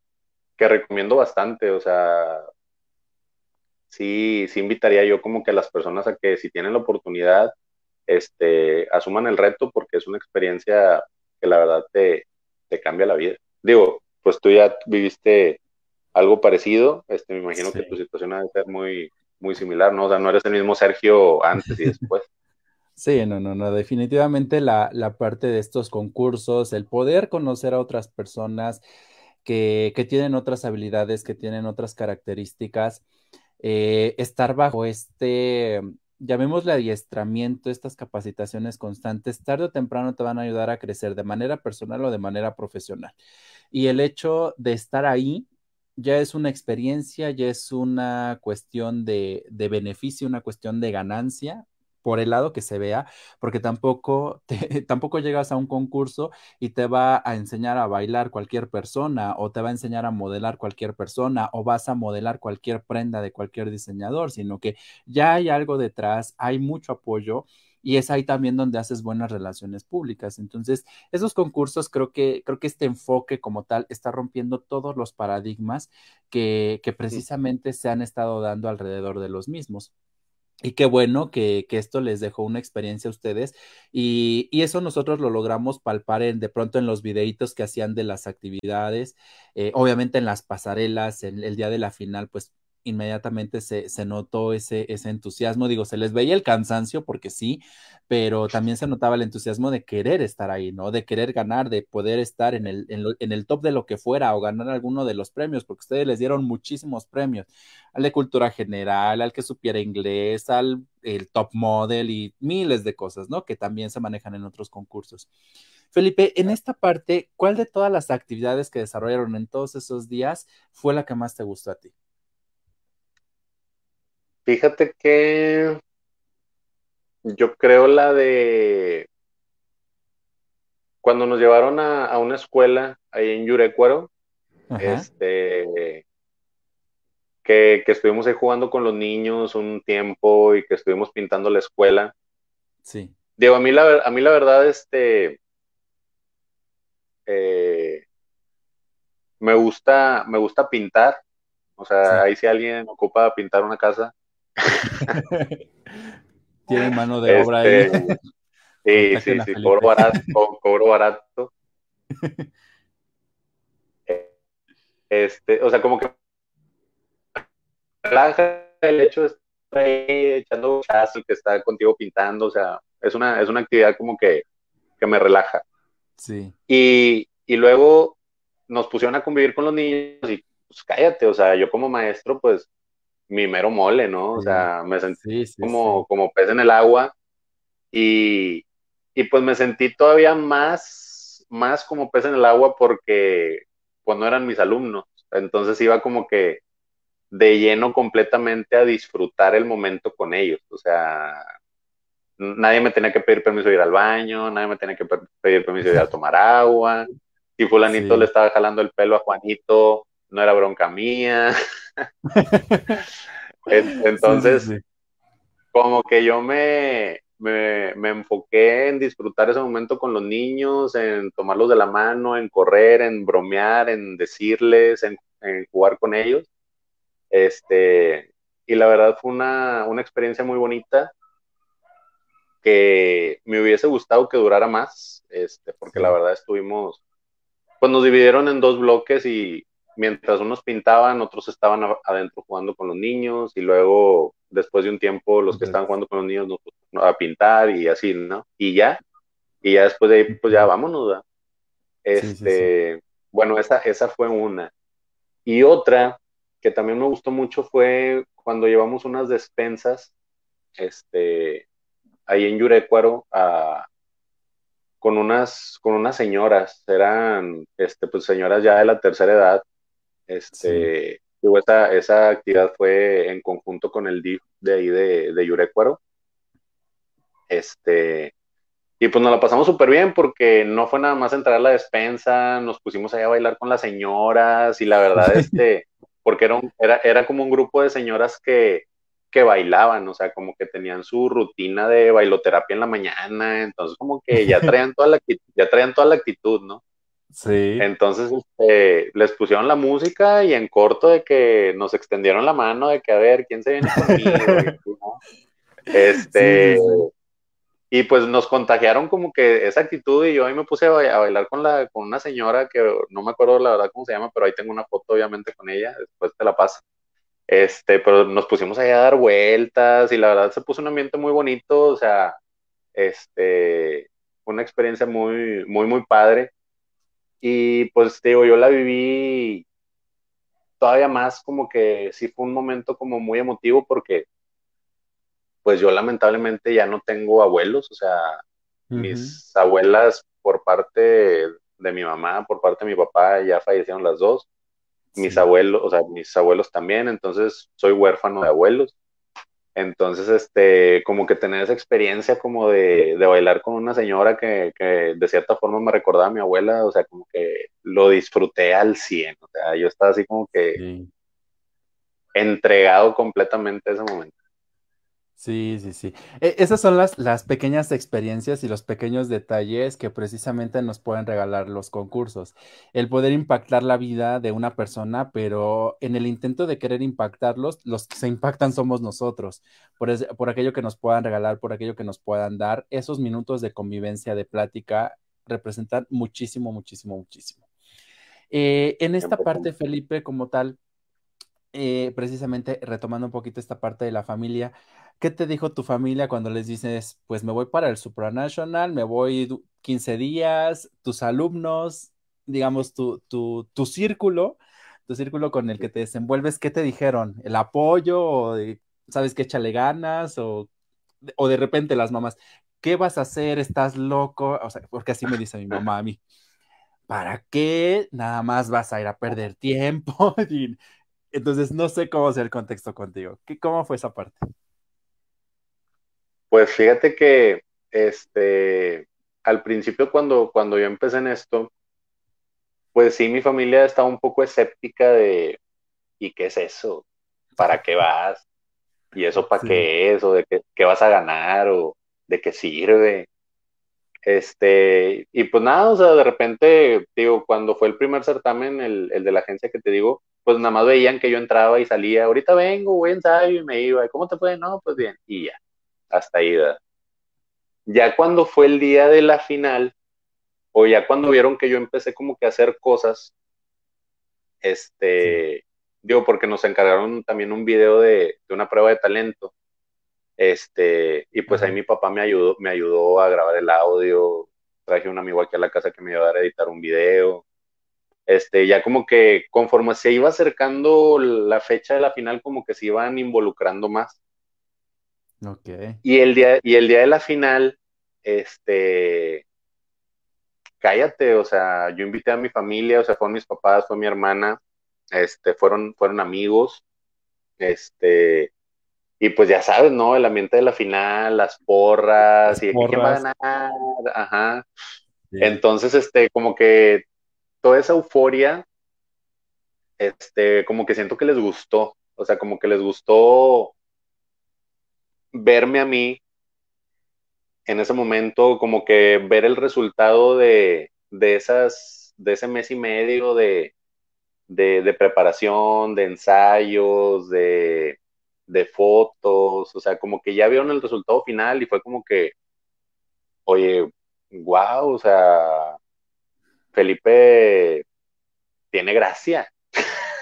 recomiendo bastante, o sea, sí, sí invitaría yo como que a las personas a que si tienen la oportunidad, este, asuman el reto porque es una experiencia que la verdad te, cambia la vida. Digo, pues tú ya viviste algo parecido, este, me imagino que tu situación ha de ser muy, muy similar, ¿no? O sea, no eres el mismo Sergio antes y después. Sí, no, no, no, definitivamente la, la, parte de estos concursos, el poder conocer a otras personas que, que tienen otras habilidades, que tienen otras características, eh, estar bajo este, llamémosle adiestramiento, estas capacitaciones constantes, tarde o temprano te van a ayudar a crecer de manera personal o de manera profesional. Y el hecho de estar ahí ya es una experiencia, ya es una cuestión de, de beneficio, una cuestión de ganancia por el lado que se vea, porque tampoco, tampoco llegas a un concurso y te va a enseñar a bailar cualquier persona o te va a enseñar a modelar cualquier persona o vas a modelar cualquier prenda de cualquier diseñador, sino que ya hay algo detrás, hay mucho apoyo y es ahí también donde haces buenas relaciones públicas. Entonces, esos concursos creo que, creo que este enfoque como tal está rompiendo todos los paradigmas que, que precisamente se han estado dando alrededor de los mismos. Y qué bueno que, esto les dejó una experiencia a ustedes. Y, eso nosotros lo logramos palpar en, de pronto en los videitos que hacían de las actividades, eh, obviamente en las pasarelas, en el día de la final, pues inmediatamente se, notó ese, ese entusiasmo. Digo, se les veía el cansancio porque sí, pero también se notaba el entusiasmo de querer estar ahí, ¿no? De querer ganar, de poder estar en el, en, el top de lo que fuera o ganar alguno de los premios, porque ustedes les dieron muchísimos premios, al de cultura general, al que supiera inglés, al el top model y miles de cosas, ¿no? Que también se manejan en otros concursos. Felipe, en esta parte, ¿cuál de todas las actividades que desarrollaron en todos esos días fue la que más te gustó a ti? Fíjate que yo creo la de cuando nos llevaron a, una escuela ahí en Yurecuaro, este, que, estuvimos ahí jugando con los niños un tiempo y que estuvimos pintando la escuela. Sí. Digo, a mí la, a mí la verdad, este, eh, me gusta, me gusta pintar. O sea, ahí si alguien ocupa pintar una casa, Tiene mano de obra ahí. Este, sí, sí, sí, cobro barato, cobro barato. Este, o sea, como que relaja el hecho de estar ahí echando y que está contigo pintando, o sea, es una, es una actividad como que, que me relaja. Sí. Y, y luego nos pusieron a convivir con los niños y pues cállate, o sea, yo como maestro, pues mi mero mole, ¿no? O sea, me sentí como, como pez en el agua y, pues me sentí todavía más, más como pez en el agua porque pues no eran mis alumnos. Entonces iba como que de lleno completamente a disfrutar el momento con ellos. O sea, nadie me tenía que pedir permiso de ir al baño, nadie me tenía que pedir permiso de ir a tomar agua. Si fulanito le estaba jalando el pelo a Juanito, no era bronca mía. Entonces, como que yo me, me, enfoqué en disfrutar ese momento con los niños, en tomarlos de la mano, en correr, en bromear, en decirles, en, jugar con ellos. Este, y la verdad fue una, una experiencia muy bonita que me hubiese gustado que durara más, este, porque la verdad estuvimos, pues nos dividieron en dos bloques y, mientras unos pintaban, otros estaban adentro jugando con los niños y luego, después de un tiempo, los que estaban jugando con los niños a pintar y así, ¿no? Y ya, y ya después de ahí, pues ya vámonos, ¿verdad? Este, bueno, esa, esa fue una. Y otra que también me gustó mucho fue cuando llevamos unas despensas, este, ahí en Yurecuaro, a, con unas, con unas señoras, eran, este, pues señoras ya de la tercera edad, Este, esa, esa actividad fue en conjunto con el DIF de ahí de, de Yurecuaro. Este, y pues nos la pasamos súper bien porque no fue nada más entrar a la despensa, nos pusimos ahí a bailar con las señoras y la verdad, este, porque era, era, era como un grupo de señoras que, que bailaban, o sea, como que tenían su rutina de bailoterapia en la mañana, entonces como que ya traían toda la, ya traían toda la actitud, ¿no? Sí. Entonces este, les pusieron la música y en corto de que nos extendieron la mano de que a ver quién se viene conmigo. Este, y pues nos contagiaron como que esa actitud y yo ahí me puse a bailar con la con una señora que no me acuerdo la verdad cómo se llama, pero ahí tengo una foto obviamente con ella, después te la paso. Este, pero nos pusimos ahí a dar vueltas y la verdad se puso un ambiente muy bonito, o sea, este, una experiencia muy, muy, muy padre. Y pues digo, yo la viví todavía más como que sí fue un momento como muy emotivo porque pues yo lamentablemente ya no tengo abuelos, o sea, mis abuelas por parte de mi mamá, por parte de mi papá ya fallecieron las dos mis abuelos, o sea, mis abuelos también, entonces soy huérfano de abuelos. Entonces, este, como que tener esa experiencia como de, bailar con una señora que, de cierta forma me recordaba a mi abuela, o sea, como que lo disfruté al 100, o sea, yo estaba así como que entregado completamente a ese momento. Sí, sí, sí. E, esas son las, las pequeñas experiencias y los pequeños detalles que precisamente nos pueden regalar los concursos. El poder impactar la vida de una persona, pero en el intento de querer impactarlos, los que se impactan somos nosotros, por, por aquello que nos puedan regalar, por aquello que nos puedan dar. Esos minutos de convivencia, de plática, representan muchísimo, muchísimo, muchísimo. Eh, en esta parte, Felipe, como tal, eh, precisamente retomando un poquito esta parte de la familia, ¿Qué te dijo tu familia cuando les dices, pues me voy para el supranational, me voy 15 días, tus alumnos, digamos, tu, tu, tu círculo, tu círculo con el que te desenvuelves, ¿qué te dijeron? ¿El apoyo o sabes que échale ganas o, o de repente las mamás, ¿qué vas a hacer? ¿Estás loco? O sea, porque así me dice mi mamá a mí. ¿Para qué? Nada más vas a ir a perder tiempo. Entonces, no sé cómo es el contexto contigo. ¿Qué, ¿Cómo fue esa parte? Pues fíjate que este, al principio cuando, cuando yo empecé en esto, pues sí, mi familia estaba un poco escéptica de, ¿y qué es eso? ¿Para qué vas? ¿Y eso para qué es? ¿O de qué, vas a ganar? ¿O de qué sirve? Este, y pues nada, o sea, de repente, digo, cuando fue el primer certamen, el, el de la agencia que te digo, pues nada más veían que yo entraba y salía, ahorita vengo, voy a ensayo y me iba, ¿cómo te fue? No, pues bien, y ya hasta ahí. Ya cuando fue el día de la final, o ya cuando vieron que yo empecé como que a hacer cosas, este, digo, porque nos encargaron también un video de, una prueba de talento, este, y pues ahí mi papá me ayudó, me ayudó a grabar el audio, traje un amigo aquí a la casa que me iba a editar un video, este, ya como que conforme se iba acercando la fecha de la final, como que se iban involucrando más. Y el día, y el día de la final, este, cállate, o sea, yo invité a mi familia, o sea, fueron mis papás, fue mi hermana, este, fueron, fueron amigos, este, y pues ya sabes, ¿no? El ambiente de la final, las porras, y quién va a ganar, ajá. Entonces, este, como que toda esa euforia, este, como que siento que les gustó, o sea, como que les gustó verme a mí en ese momento, como que ver el resultado de, esas, de ese mes y medio de, preparación, de ensayos, de, de fotos, o sea, como que ya vieron el resultado final y fue como que, oye, wow, o sea, Felipe tiene gracia.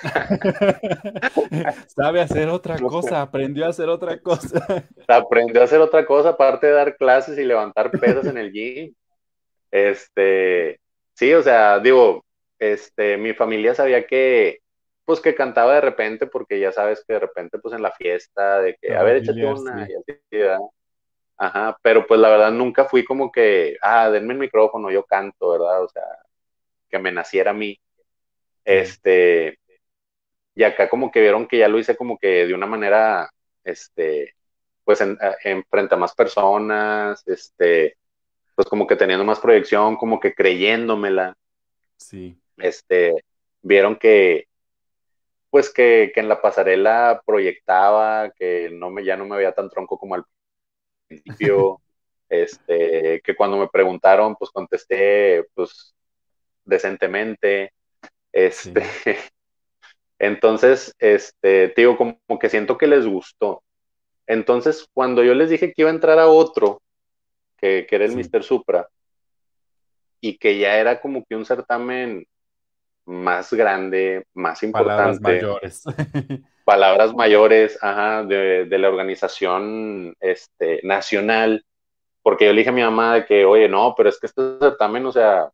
Sabe hacer otra cosa, aprendió a hacer otra cosa. aprendió a hacer otra cosa, aparte de dar clases y levantar pesas en el gym. Este, sí, o sea, digo, este, mi familia sabía que, pues que cantaba de repente, porque ya sabes que de repente, pues en la fiesta, de que, a ver, échate una, Ajá, pero pues la verdad nunca fui como que, ah, denme el micrófono, yo canto, ¿verdad? O sea, que me naciera a mí. Este, y acá como que vieron que ya lo hice como que de una manera, este, pues en, frente a más personas, este, pues como que teniendo más proyección, como que creyéndoméla. Sí. Este, vieron que, pues que, en la pasarela proyectaba, que no me, ya no me veía tan tronco como al principio, este, que cuando me preguntaron, pues contesté, pues, decentemente, este, entonces, este, te digo, como, que siento que les gustó. Entonces, cuando yo les dije que iba a entrar a otro, que, era el Mr. Supra, y que ya era como que un certamen más grande, más importante. Palabras mayores. palabras mayores, ajá, de, la organización este, nacional, porque yo le dije a mi mamá de que, oye, no, pero es que este certamen, o sea,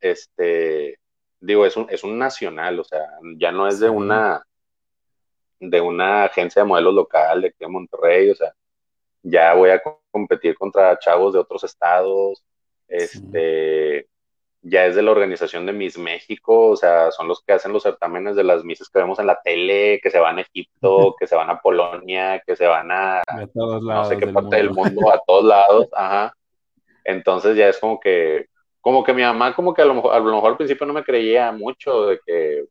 este, digo, es un, es un nacional, o sea, ya no es de una, de una agencia de modelos local de aquí de Monterrey, o sea, ya voy a competir contra chavos de otros estados, este, ya es de la organización de Miss México, o sea, son los que hacen los certámenes de las misas que vemos en la tele, que se van a Egipto, que se van a Polonia, que se van a, no sé qué parte del mundo, a todos lados, ajá. Entonces ya es como que, como que mi mamá como que a lo mejor, a lo mejor al principio no me creía mucho de que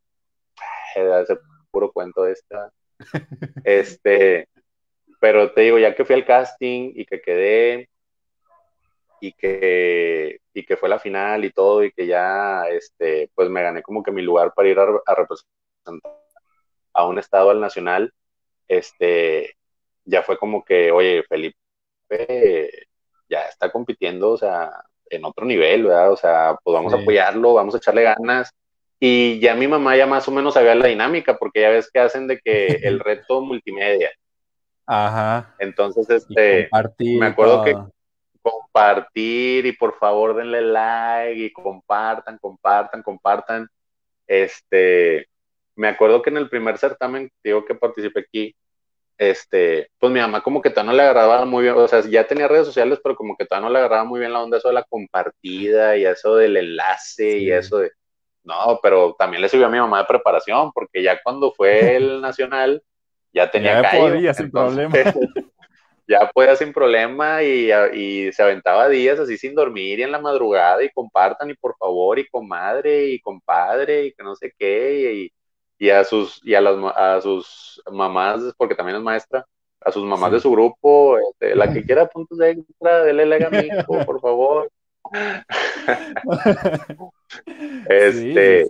ese puro cuento de esta. Este, pero te digo, ya que fui al casting y que quedé, y que, y que fue la final y todo, y que ya, este, pues me gané como que mi lugar para ir a, representar a un estado al nacional, este, ya fue como que, oye, Felipe ya está compitiendo, o sea, en otro nivel, ¿verdad? O sea, pues vamos a apoyarlo, vamos a echarle ganas. Y ya mi mamá ya más o menos sabía la dinámica, porque ya ves que hacen de que el reto multimedia. Ajá. Entonces, este, me acuerdo que compartir y por favor denle like y compartan, compartan, compartan. Este, me acuerdo que en el primer certamen, digo que participé aquí, este, pues mi mamá como que todavía no le agarraba muy bien, o sea, ya tenía redes sociales, pero como que todavía no le agarraba muy bien la onda eso de la compartida y eso del enlace y eso de, no, pero también le sirvió a mi mamá de preparación, porque ya cuando fue el nacional, ya tenía ya podía, sin problema. ya podía sin problema y, y, se aventaba días así sin dormir y en la madrugada y compartan y por favor y comadre y compadre y que no sé qué y, y a sus y a las a sus mamás porque también es maestra a sus mamás de su grupo este, la que quiera puntos de extra dele like a por favor. Este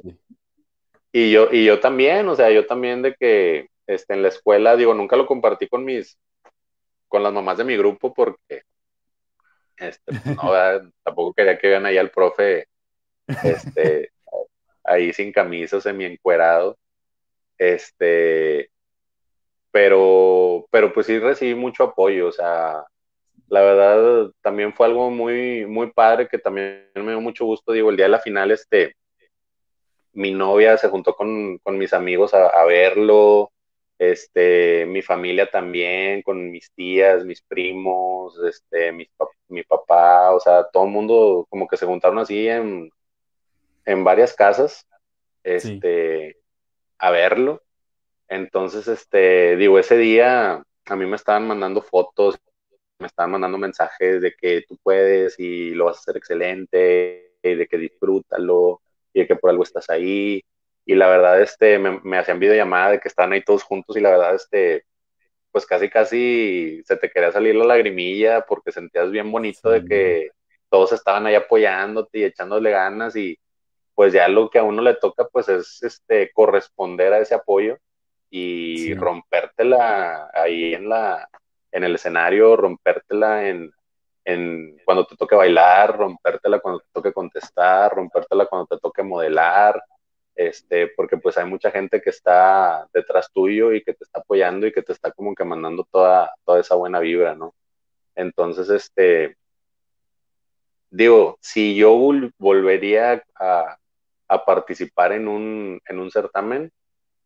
y yo y yo también o sea yo también de que este en la escuela digo nunca lo compartí con mis con las mamás de mi grupo porque este, pues, no, tampoco quería que vean ahí al profe este, ahí sin camisa, semi encuerado. Este, pero, pero pues sí recibí mucho apoyo, o sea, la verdad también fue algo muy, muy padre que también me dio mucho gusto, digo, el día de la final, este, mi novia se juntó con, mis amigos a verlo, este, mi familia también, con mis tías, mis primos, este, mi, mi papá, o sea, todo el mundo como que se juntaron así en, en varias casas, este, a verlo. Entonces, este, digo, ese día a mí me estaban mandando fotos, me estaban mandando mensajes de que tú puedes y lo vas a hacer excelente, y de que disfrútalo, y de que por algo estás ahí y la verdad, este, me, me hacían videollamada de que estaban ahí todos juntos y la verdad, este, pues casi, casi se te quería salir la lagrimilla porque sentías bien bonito de que todos estaban ahí apoyándote y echándole ganas y pues ya lo que a uno le toca pues es este corresponder a ese apoyo y rompértela ahí en la en el escenario, rompértela en, en cuando te toque bailar, rompértela cuando te toque contestar, rompértela cuando te toque modelar, este, porque pues hay mucha gente que está detrás tuyo y que te está apoyando y que te está como que mandando toda, toda esa buena vibra, ¿no? Entonces, este, digo, si yo volvería a, participar en un, en un certamen,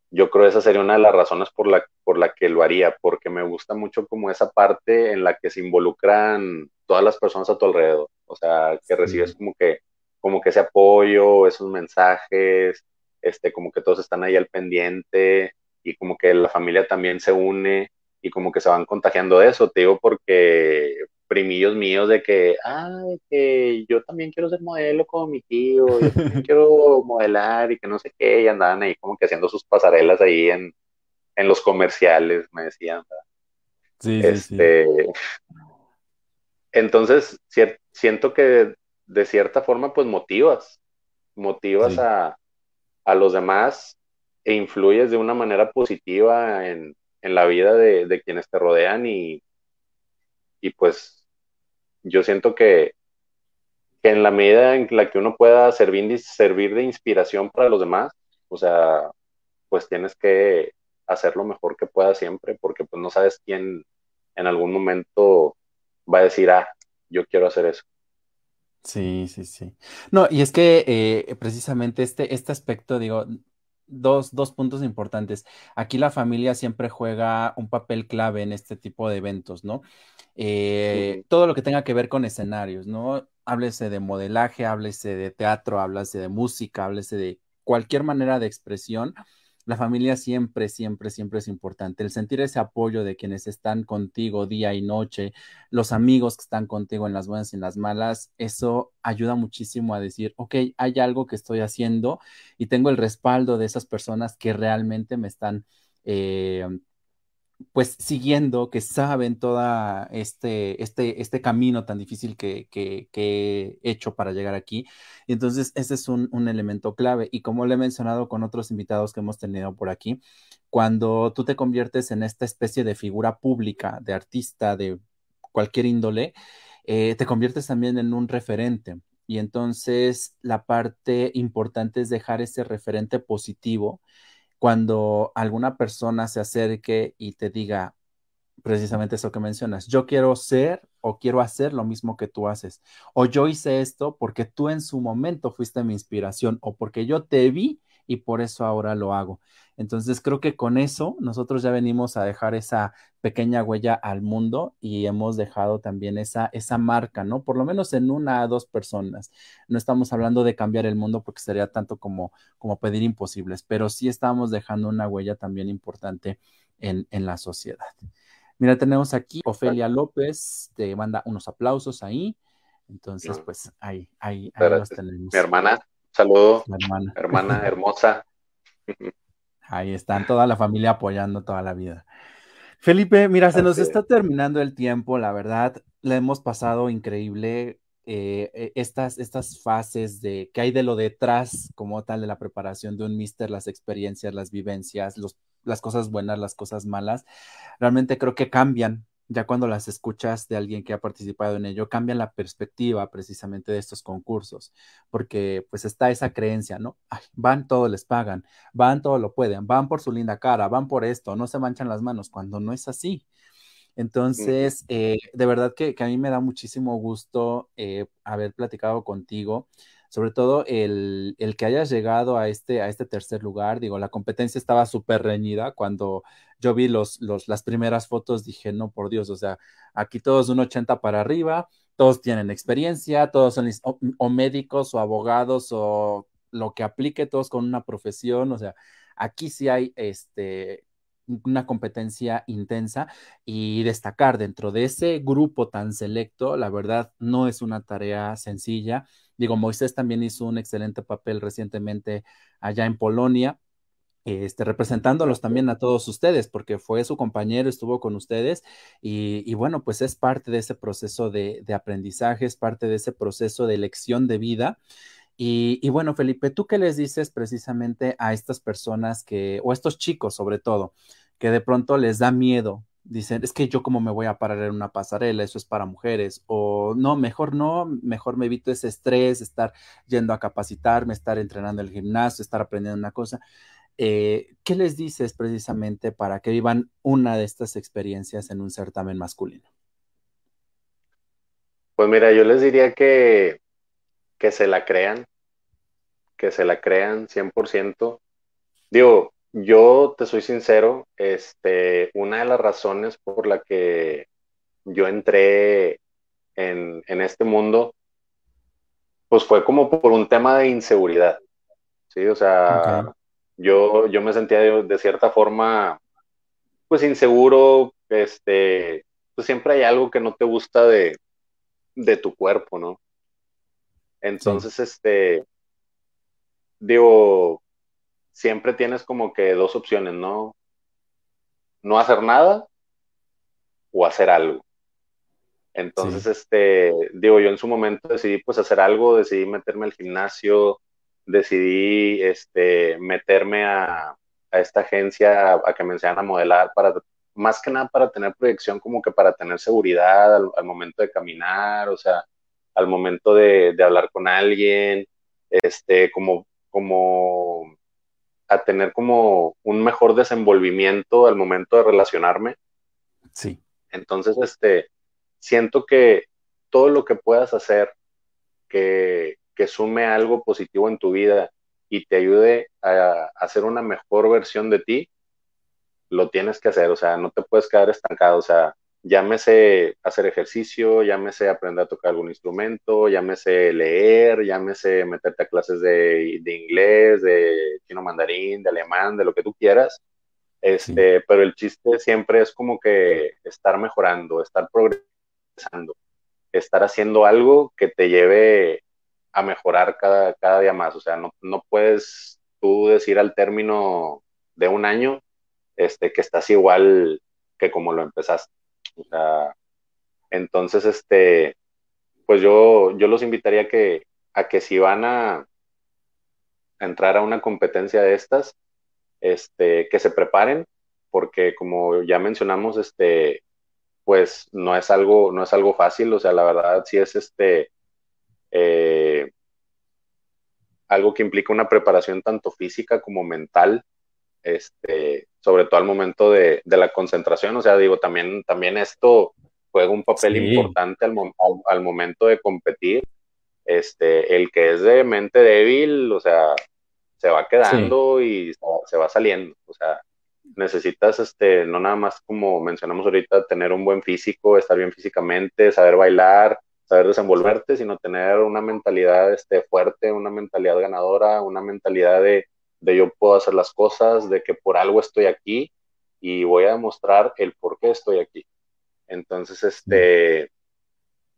yo creo que esa sería una de las razones por la, por la que lo haría, porque me gusta mucho como esa parte en la que se involucran todas las personas a tu alrededor, o sea, que recibes como que, como que ese apoyo, esos mensajes, este, como que todos están ahí al pendiente, y como que la familia también se une y como que se van contagiando de eso, te digo, porque primillos míos de que, ah, que yo también quiero ser modelo como mi tío, yo también quiero modelar y que no sé qué, y andaban ahí como que haciendo sus pasarelas ahí en, en los comerciales, me decían. Sí, este, sí, Entonces, siento que de cierta forma, pues motivas, motivas a, a, los demás e influyes de una manera positiva en, en la vida de, de, quienes te rodean y, y pues yo siento que, que, en la medida en la que uno pueda servir, servir de inspiración para los demás, o sea, pues tienes que hacer lo mejor que pueda siempre, porque pues no sabes quién en algún momento va a decir, ah, yo quiero hacer eso. Sí, sí, sí. No, y es que eh, precisamente este, este aspecto, digo, dos, dos puntos importantes. Aquí la familia siempre juega un papel clave en este tipo de eventos, ¿no? Eh, todo lo que tenga que ver con escenarios, ¿no? Háblese de modelaje, háblese de teatro, háblese de música, háblese de cualquier manera de expresión la familia siempre, siempre, siempre es importante. El sentir ese apoyo de quienes están contigo día y noche, los amigos que están contigo en las buenas y en las malas, eso ayuda muchísimo a decir, ok, hay algo que estoy haciendo y tengo el respaldo de esas personas que realmente me están eh, pues siguiendo, que saben toda este, este, este camino tan difícil que, que, he hecho para llegar aquí. Entonces, ese es un, un, elemento clave. Y como le he mencionado con otros invitados que hemos tenido por aquí, cuando tú te conviertes en esta especie de figura pública, de artista, de cualquier índole, eh, te conviertes también en un referente. Y entonces la parte importante es dejar ese referente positivo cuando alguna persona se acerque y te diga precisamente eso que mencionas, yo quiero ser o quiero hacer lo mismo que tú haces, o yo hice esto porque tú en su momento fuiste mi inspiración, o porque yo te vi y por eso ahora lo hago. Entonces creo que con eso nosotros ya venimos a dejar esa pequeña huella al mundo y hemos dejado también esa, esa marca, ¿no? Por lo menos en una o dos personas. No estamos hablando de cambiar el mundo porque sería tanto como, como pedir imposibles, pero sí estamos dejando una huella también importante en, en la sociedad. Mira, tenemos aquí Ofelia López, te manda unos aplausos ahí. Entonces, pues ahí, ahí, ahí los tenemos. Mi hermana, saludo. hermana. hermana hermosa. Ahí están, toda la familia apoyando toda la vida. Felipe, mira, se nos está terminando el tiempo, la verdad, le hemos pasado increíble eh, e, estas, estas fases de qué hay de lo detrás como tal de la preparación de un mister, las experiencias, las vivencias, los, las cosas buenas, las cosas malas, realmente creo que cambian ya cuando las escuchas de alguien que ha participado en ello, cambian la perspectiva precisamente de estos concursos, porque pues está esa creencia, ¿no? van, todo les pagan, van, todo lo pueden, van por su linda cara, van por esto, no se manchan las manos, cuando no es así. Entonces, eh, de verdad que, a mí me da muchísimo gusto eh, haber platicado contigo sobre todo el, que hayas llegado a este, a este tercer lugar, digo, la competencia estaba súper reñida cuando yo vi los, los, las primeras fotos, dije, no, por Dios, o sea, aquí todos un 80 para arriba, todos tienen experiencia, todos son o, médicos o abogados o lo que aplique, todos con una profesión, o sea, aquí sí hay este, una competencia intensa y destacar dentro de ese grupo tan selecto, la verdad no es una tarea sencilla. Digo, Moisés también hizo un excelente papel recientemente allá en Polonia, este, representándolos también a todos ustedes, porque fue su compañero, estuvo con ustedes y, bueno, pues es parte de ese proceso de, aprendizaje, es parte de ese proceso de elección de vida. Y, y, bueno, Felipe, ¿tú qué les dices precisamente a estas personas que, o a estos chicos sobre todo, que de pronto les da miedo dicen, es que yo como me voy a parar en una pasarela, eso es para mujeres, o no, mejor no, mejor me evito ese estrés, estar yendo a capacitarme, estar entrenando el gimnasio, estar aprendiendo una cosa. Eh, ¿Qué les dices precisamente para que vivan una de estas experiencias en un certamen masculino? Pues mira, yo les diría que, que se la crean, que se la crean 100%. Digo, yo te soy sincero, este, una de las razones por la que yo entré en, este mundo, pues fue como por un tema de inseguridad, ¿sí? O sea, yo, yo me sentía de, cierta forma, pues inseguro, este, pues siempre hay algo que no te gusta de, de tu cuerpo, ¿no? Entonces, este, digo, siempre tienes como que dos opciones, ¿no? No hacer nada o hacer algo. Entonces, este, digo, yo en su momento decidí pues hacer algo, decidí meterme al gimnasio, decidí este, meterme a, esta agencia a, que me enseñaran a modelar para, más que nada para tener proyección, como que para tener seguridad al, momento de caminar, o sea, al momento de, hablar con alguien, este, como, como a tener como un mejor desenvolvimiento al momento de relacionarme. Sí. Entonces, este, siento que todo lo que puedas hacer que, sume algo positivo en tu vida y te ayude a, hacer una mejor versión de ti, lo tienes que hacer, o sea, no te puedes quedar estancado, o sea, llámese hacer ejercicio, llámese aprender a tocar algún instrumento, llámese leer, llámese meterte a clases de, inglés, de chino mandarín, de alemán, de lo que tú quieras. Este, pero el chiste siempre es como que estar mejorando, estar progresando estar haciendo algo que te lleve a mejorar cada, cada día más. O sea, no, no puedes tú decir al término de un año este, que estás igual que como lo empezaste. O sea, entonces, este, pues yo, yo los invitaría que, a que si van a, a entrar a una competencia de estas, este, que se preparen, porque como ya mencionamos, este, pues no es algo, no es algo fácil, o sea, la verdad sí es este eh, algo que implica una preparación tanto física como mental, este, sobre todo al momento de, la concentración, o sea, digo, también, también esto juega un papel importante al, al, momento de competir. Este, el que es de mente débil, o sea, se va quedando y se va saliendo, o sea, necesitas, este, no nada más como mencionamos ahorita, tener un buen físico, estar bien físicamente, saber bailar, saber desenvolverte, sino tener una mentalidad este, fuerte, una mentalidad ganadora, una mentalidad de, de yo puedo hacer las cosas, de que por algo estoy aquí y voy a demostrar el por qué estoy aquí. Entonces, este,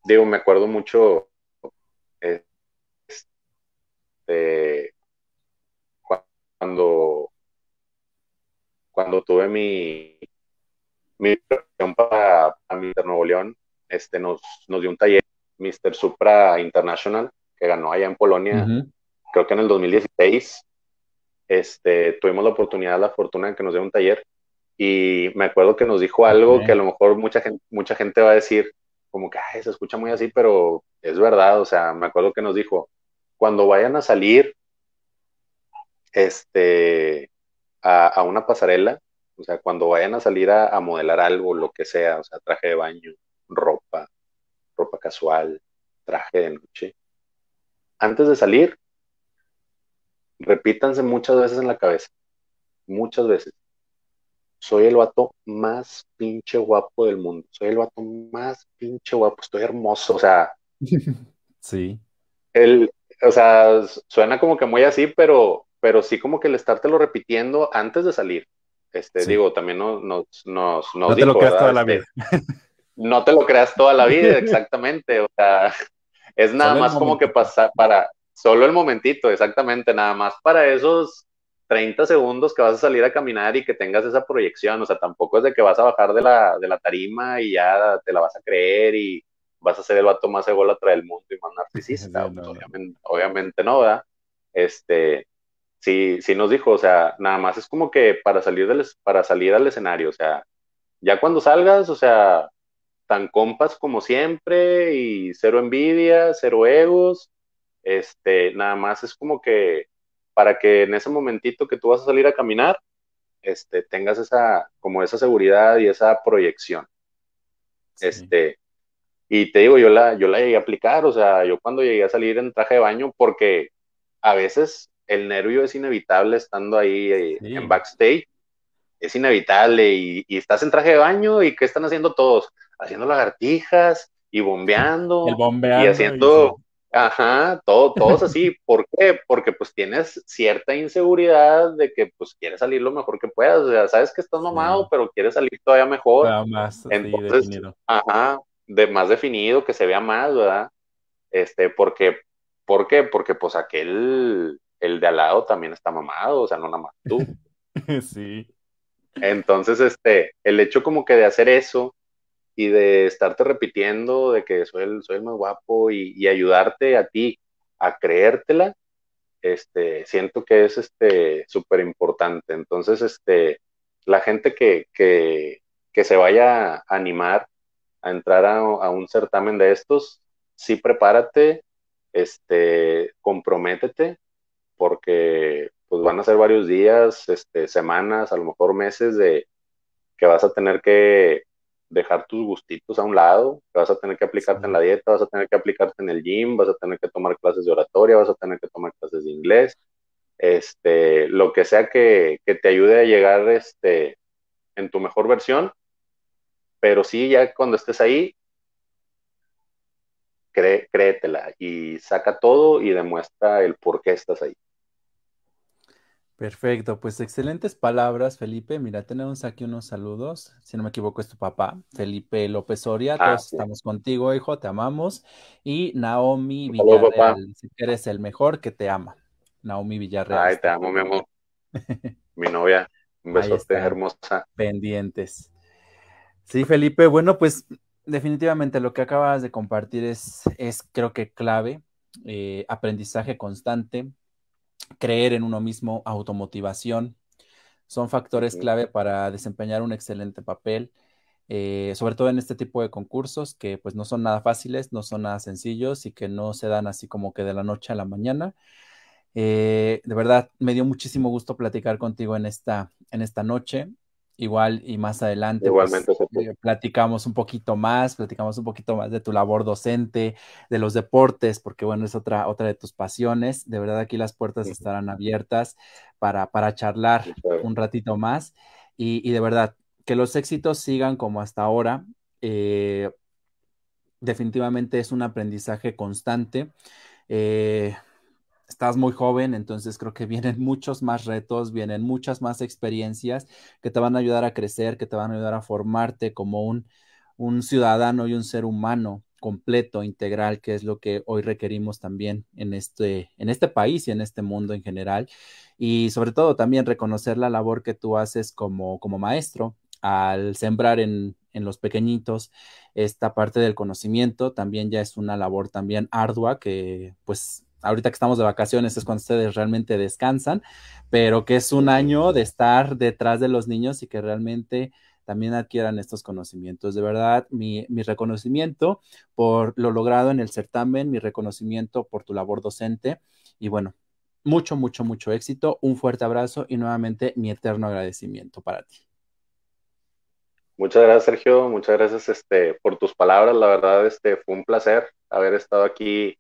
digo, me acuerdo mucho, este, cuando cuando tuve mi, mi para, para Mister Nuevo León, este, nos, nos dio un taller, Mr. Supra International, que ganó allá en Polonia, creo que en el 2016. Este, tuvimos la oportunidad, la fortuna de que nos dio un taller y me acuerdo que nos dijo algo que a lo mejor mucha gente, mucha gente va a decir como que se escucha muy así, pero es verdad, o sea, me acuerdo que nos dijo, cuando vayan a salir, este, a, una pasarela, o sea, cuando vayan a salir a, modelar algo, lo que sea, o sea, traje de baño, ropa, ropa casual, traje de noche, antes de salir, repítanse muchas veces en la cabeza, muchas veces. Soy el vato más pinche guapo del mundo. Soy el vato más pinche guapo. Estoy hermoso. O sea. Sí. El, o sea, suena como que muy así, pero pero sí como que el estártelo repitiendo antes de salir. Este, digo, también nos, nos, nos, no te lo creas toda la vida. Este, no te lo creas toda la vida, exactamente. O sea, es nada más como que pasar para, solo el momentito, exactamente, nada más para esos 30 segundos que vas a salir a caminar y que tengas esa proyección. O sea, tampoco es de que vas a bajar de la, de la tarima y ya te la vas a creer y vas a ser el vato más ególatra del mundo y más narcisista. Pues, obviamente, obviamente no, ¿verdad? Este, sí, sí nos dijo, o sea, nada más es como que para salir, del, para salir al escenario, o sea, ya cuando salgas, o sea, tan compas como siempre y cero envidia, cero egos, este, nada más es como que para que en ese momentito que tú vas a salir a caminar, este, tengas esa, como esa seguridad y esa proyección. Este, y te digo, yo la, yo la llegué a aplicar, o sea, yo cuando llegué a salir en traje de baño, porque a veces el nervio es inevitable estando ahí eh, en backstage, es inevitable y, estás en traje de baño y ¿qué están haciendo todos? Haciendo lagartijas y bombeando. El bombeando. Y haciendo, Ajá, todo, todos así. ¿Por qué? Porque pues tienes cierta inseguridad de que pues quieres salir lo mejor que puedas. O sea, sabes que estás mamado, pero quieres salir todavía mejor. más Entonces, definido. Ajá, de más definido, que se vea más, ¿verdad? Este, porque, ¿por qué? Porque pues aquel, el de al lado también está mamado, o sea, no nada más tú. sí. Entonces, este, el hecho como que de hacer eso y de estarte repitiendo de que soy el, soy el más guapo y, ayudarte a ti a creértela, este, siento que es este súper importante. Entonces, este, la gente que, que, que, se vaya a animar a entrar a, un certamen de estos, sí prepárate, este, comprométete, porque pues van a ser varios días, este, semanas, a lo mejor meses de que vas a tener que dejar tus gustitos a un lado, vas a tener que aplicarte en la dieta, vas a tener que aplicarte en el gym, vas a tener que tomar clases de oratoria, vas a tener que tomar clases de inglés, este, lo que sea que, que te ayude a llegar este, en tu mejor versión, pero sí, ya cuando estés ahí, créetela y saca todo y demuestra el por qué estás ahí. Perfecto, pues excelentes palabras, Felipe. Mira, tenemos aquí unos saludos. Si no me equivoco, es tu papá, Felipe López Soria. Ah, Todos estamos contigo, hijo, te amamos. Y Naomi Villarreal, si eres el mejor que te ama. Naomi Villarreal. Ay, te amo, mi amor. mi novia. Un besote hermosa. Pendientes. Sí, Felipe, bueno, pues definitivamente lo que acabas de compartir es, es creo que clave. Eh, aprendizaje constante, creer en uno mismo, automotivación, son factores clave para desempeñar un excelente papel, eh, sobre todo en este tipo de concursos que pues no son nada fáciles, no son nada sencillos y que no se dan así como que de la noche a la mañana. Eh, de verdad, me dio muchísimo gusto platicar contigo en esta, en esta noche. Igual y más adelante pues, eh, platicamos un poquito más, platicamos un poquito más de tu labor docente, de los deportes, porque bueno, es otra, otra de tus pasiones. De verdad aquí las puertas estarán abiertas para, para charlar un ratito más. Y, de verdad, que los éxitos sigan como hasta ahora. Eh, definitivamente es un aprendizaje constante. Eh, estás muy joven, entonces creo que vienen muchos más retos, vienen muchas más experiencias que te van a ayudar a crecer, que te van a ayudar a formarte como un, un ciudadano y un ser humano completo, integral, que es lo que hoy requerimos también en este, en este país y en este mundo en general. Y sobre todo también reconocer la labor que tú haces como, como maestro al sembrar en, en los pequeñitos esta parte del conocimiento, también ya es una labor también ardua que pues ahorita que estamos de vacaciones es cuando ustedes realmente descansan, pero que es un año de estar detrás de los niños y que realmente también adquieran estos conocimientos. De verdad, mi, reconocimiento por lo logrado en el certamen, mi reconocimiento por tu labor docente y bueno, mucho, mucho, mucho éxito, un fuerte abrazo y nuevamente mi eterno agradecimiento para ti. Muchas gracias, Sergio. Muchas gracias este, por tus palabras. La verdad, este, fue un placer haber estado aquí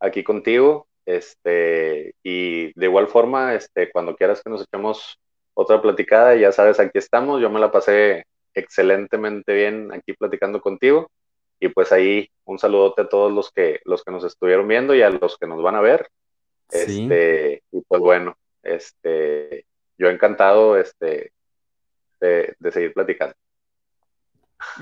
aquí contigo. Este, y de igual forma, este, cuando quieras que nos echemos otra platicada, ya sabes, aquí estamos. Yo me la pasé excelentemente bien aquí platicando contigo. Y pues ahí un saludote a todos los que, los que nos estuvieron viendo y a los que nos van a ver. Este, y pues bueno, este, yo encantado este, de, de seguir platicando.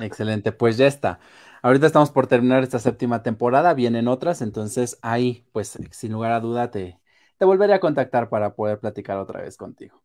Excelente, pues ya está. Ahorita estamos por terminar esta séptima temporada, vienen otras, entonces ahí, pues sin lugar a duda, te, te volveré a contactar para poder platicar otra vez contigo.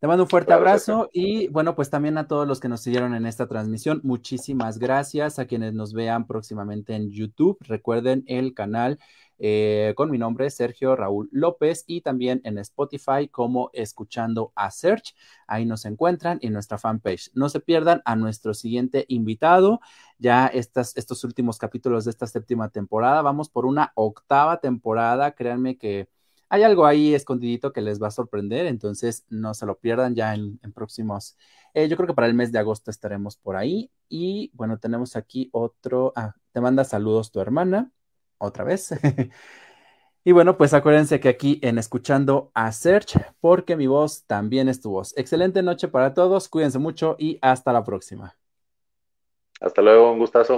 Te mando un fuerte abrazo y bueno, pues también a todos los que nos siguieron en esta transmisión, muchísimas gracias a quienes nos vean próximamente en YouTube. Recuerden el canal eh, con mi nombre, Sergio Raúl López, y también en Spotify como Escuchando a Search. Ahí nos encuentran en nuestra fanpage. No se pierdan a nuestro siguiente invitado. Ya estas, estos últimos capítulos de esta séptima temporada, vamos por una octava temporada. Créanme que hay algo ahí escondidito que les va a sorprender, entonces no se lo pierdan ya en, próximos. Eh, yo creo que para el mes de agosto estaremos por ahí. Y bueno, tenemos aquí otro. Ah, te manda saludos tu hermana otra vez. y bueno, pues acuérdense que aquí en Escuchando a Search, porque mi voz también es tu voz. Excelente noche para todos, cuídense mucho y hasta la próxima. Hasta luego, un gustazo.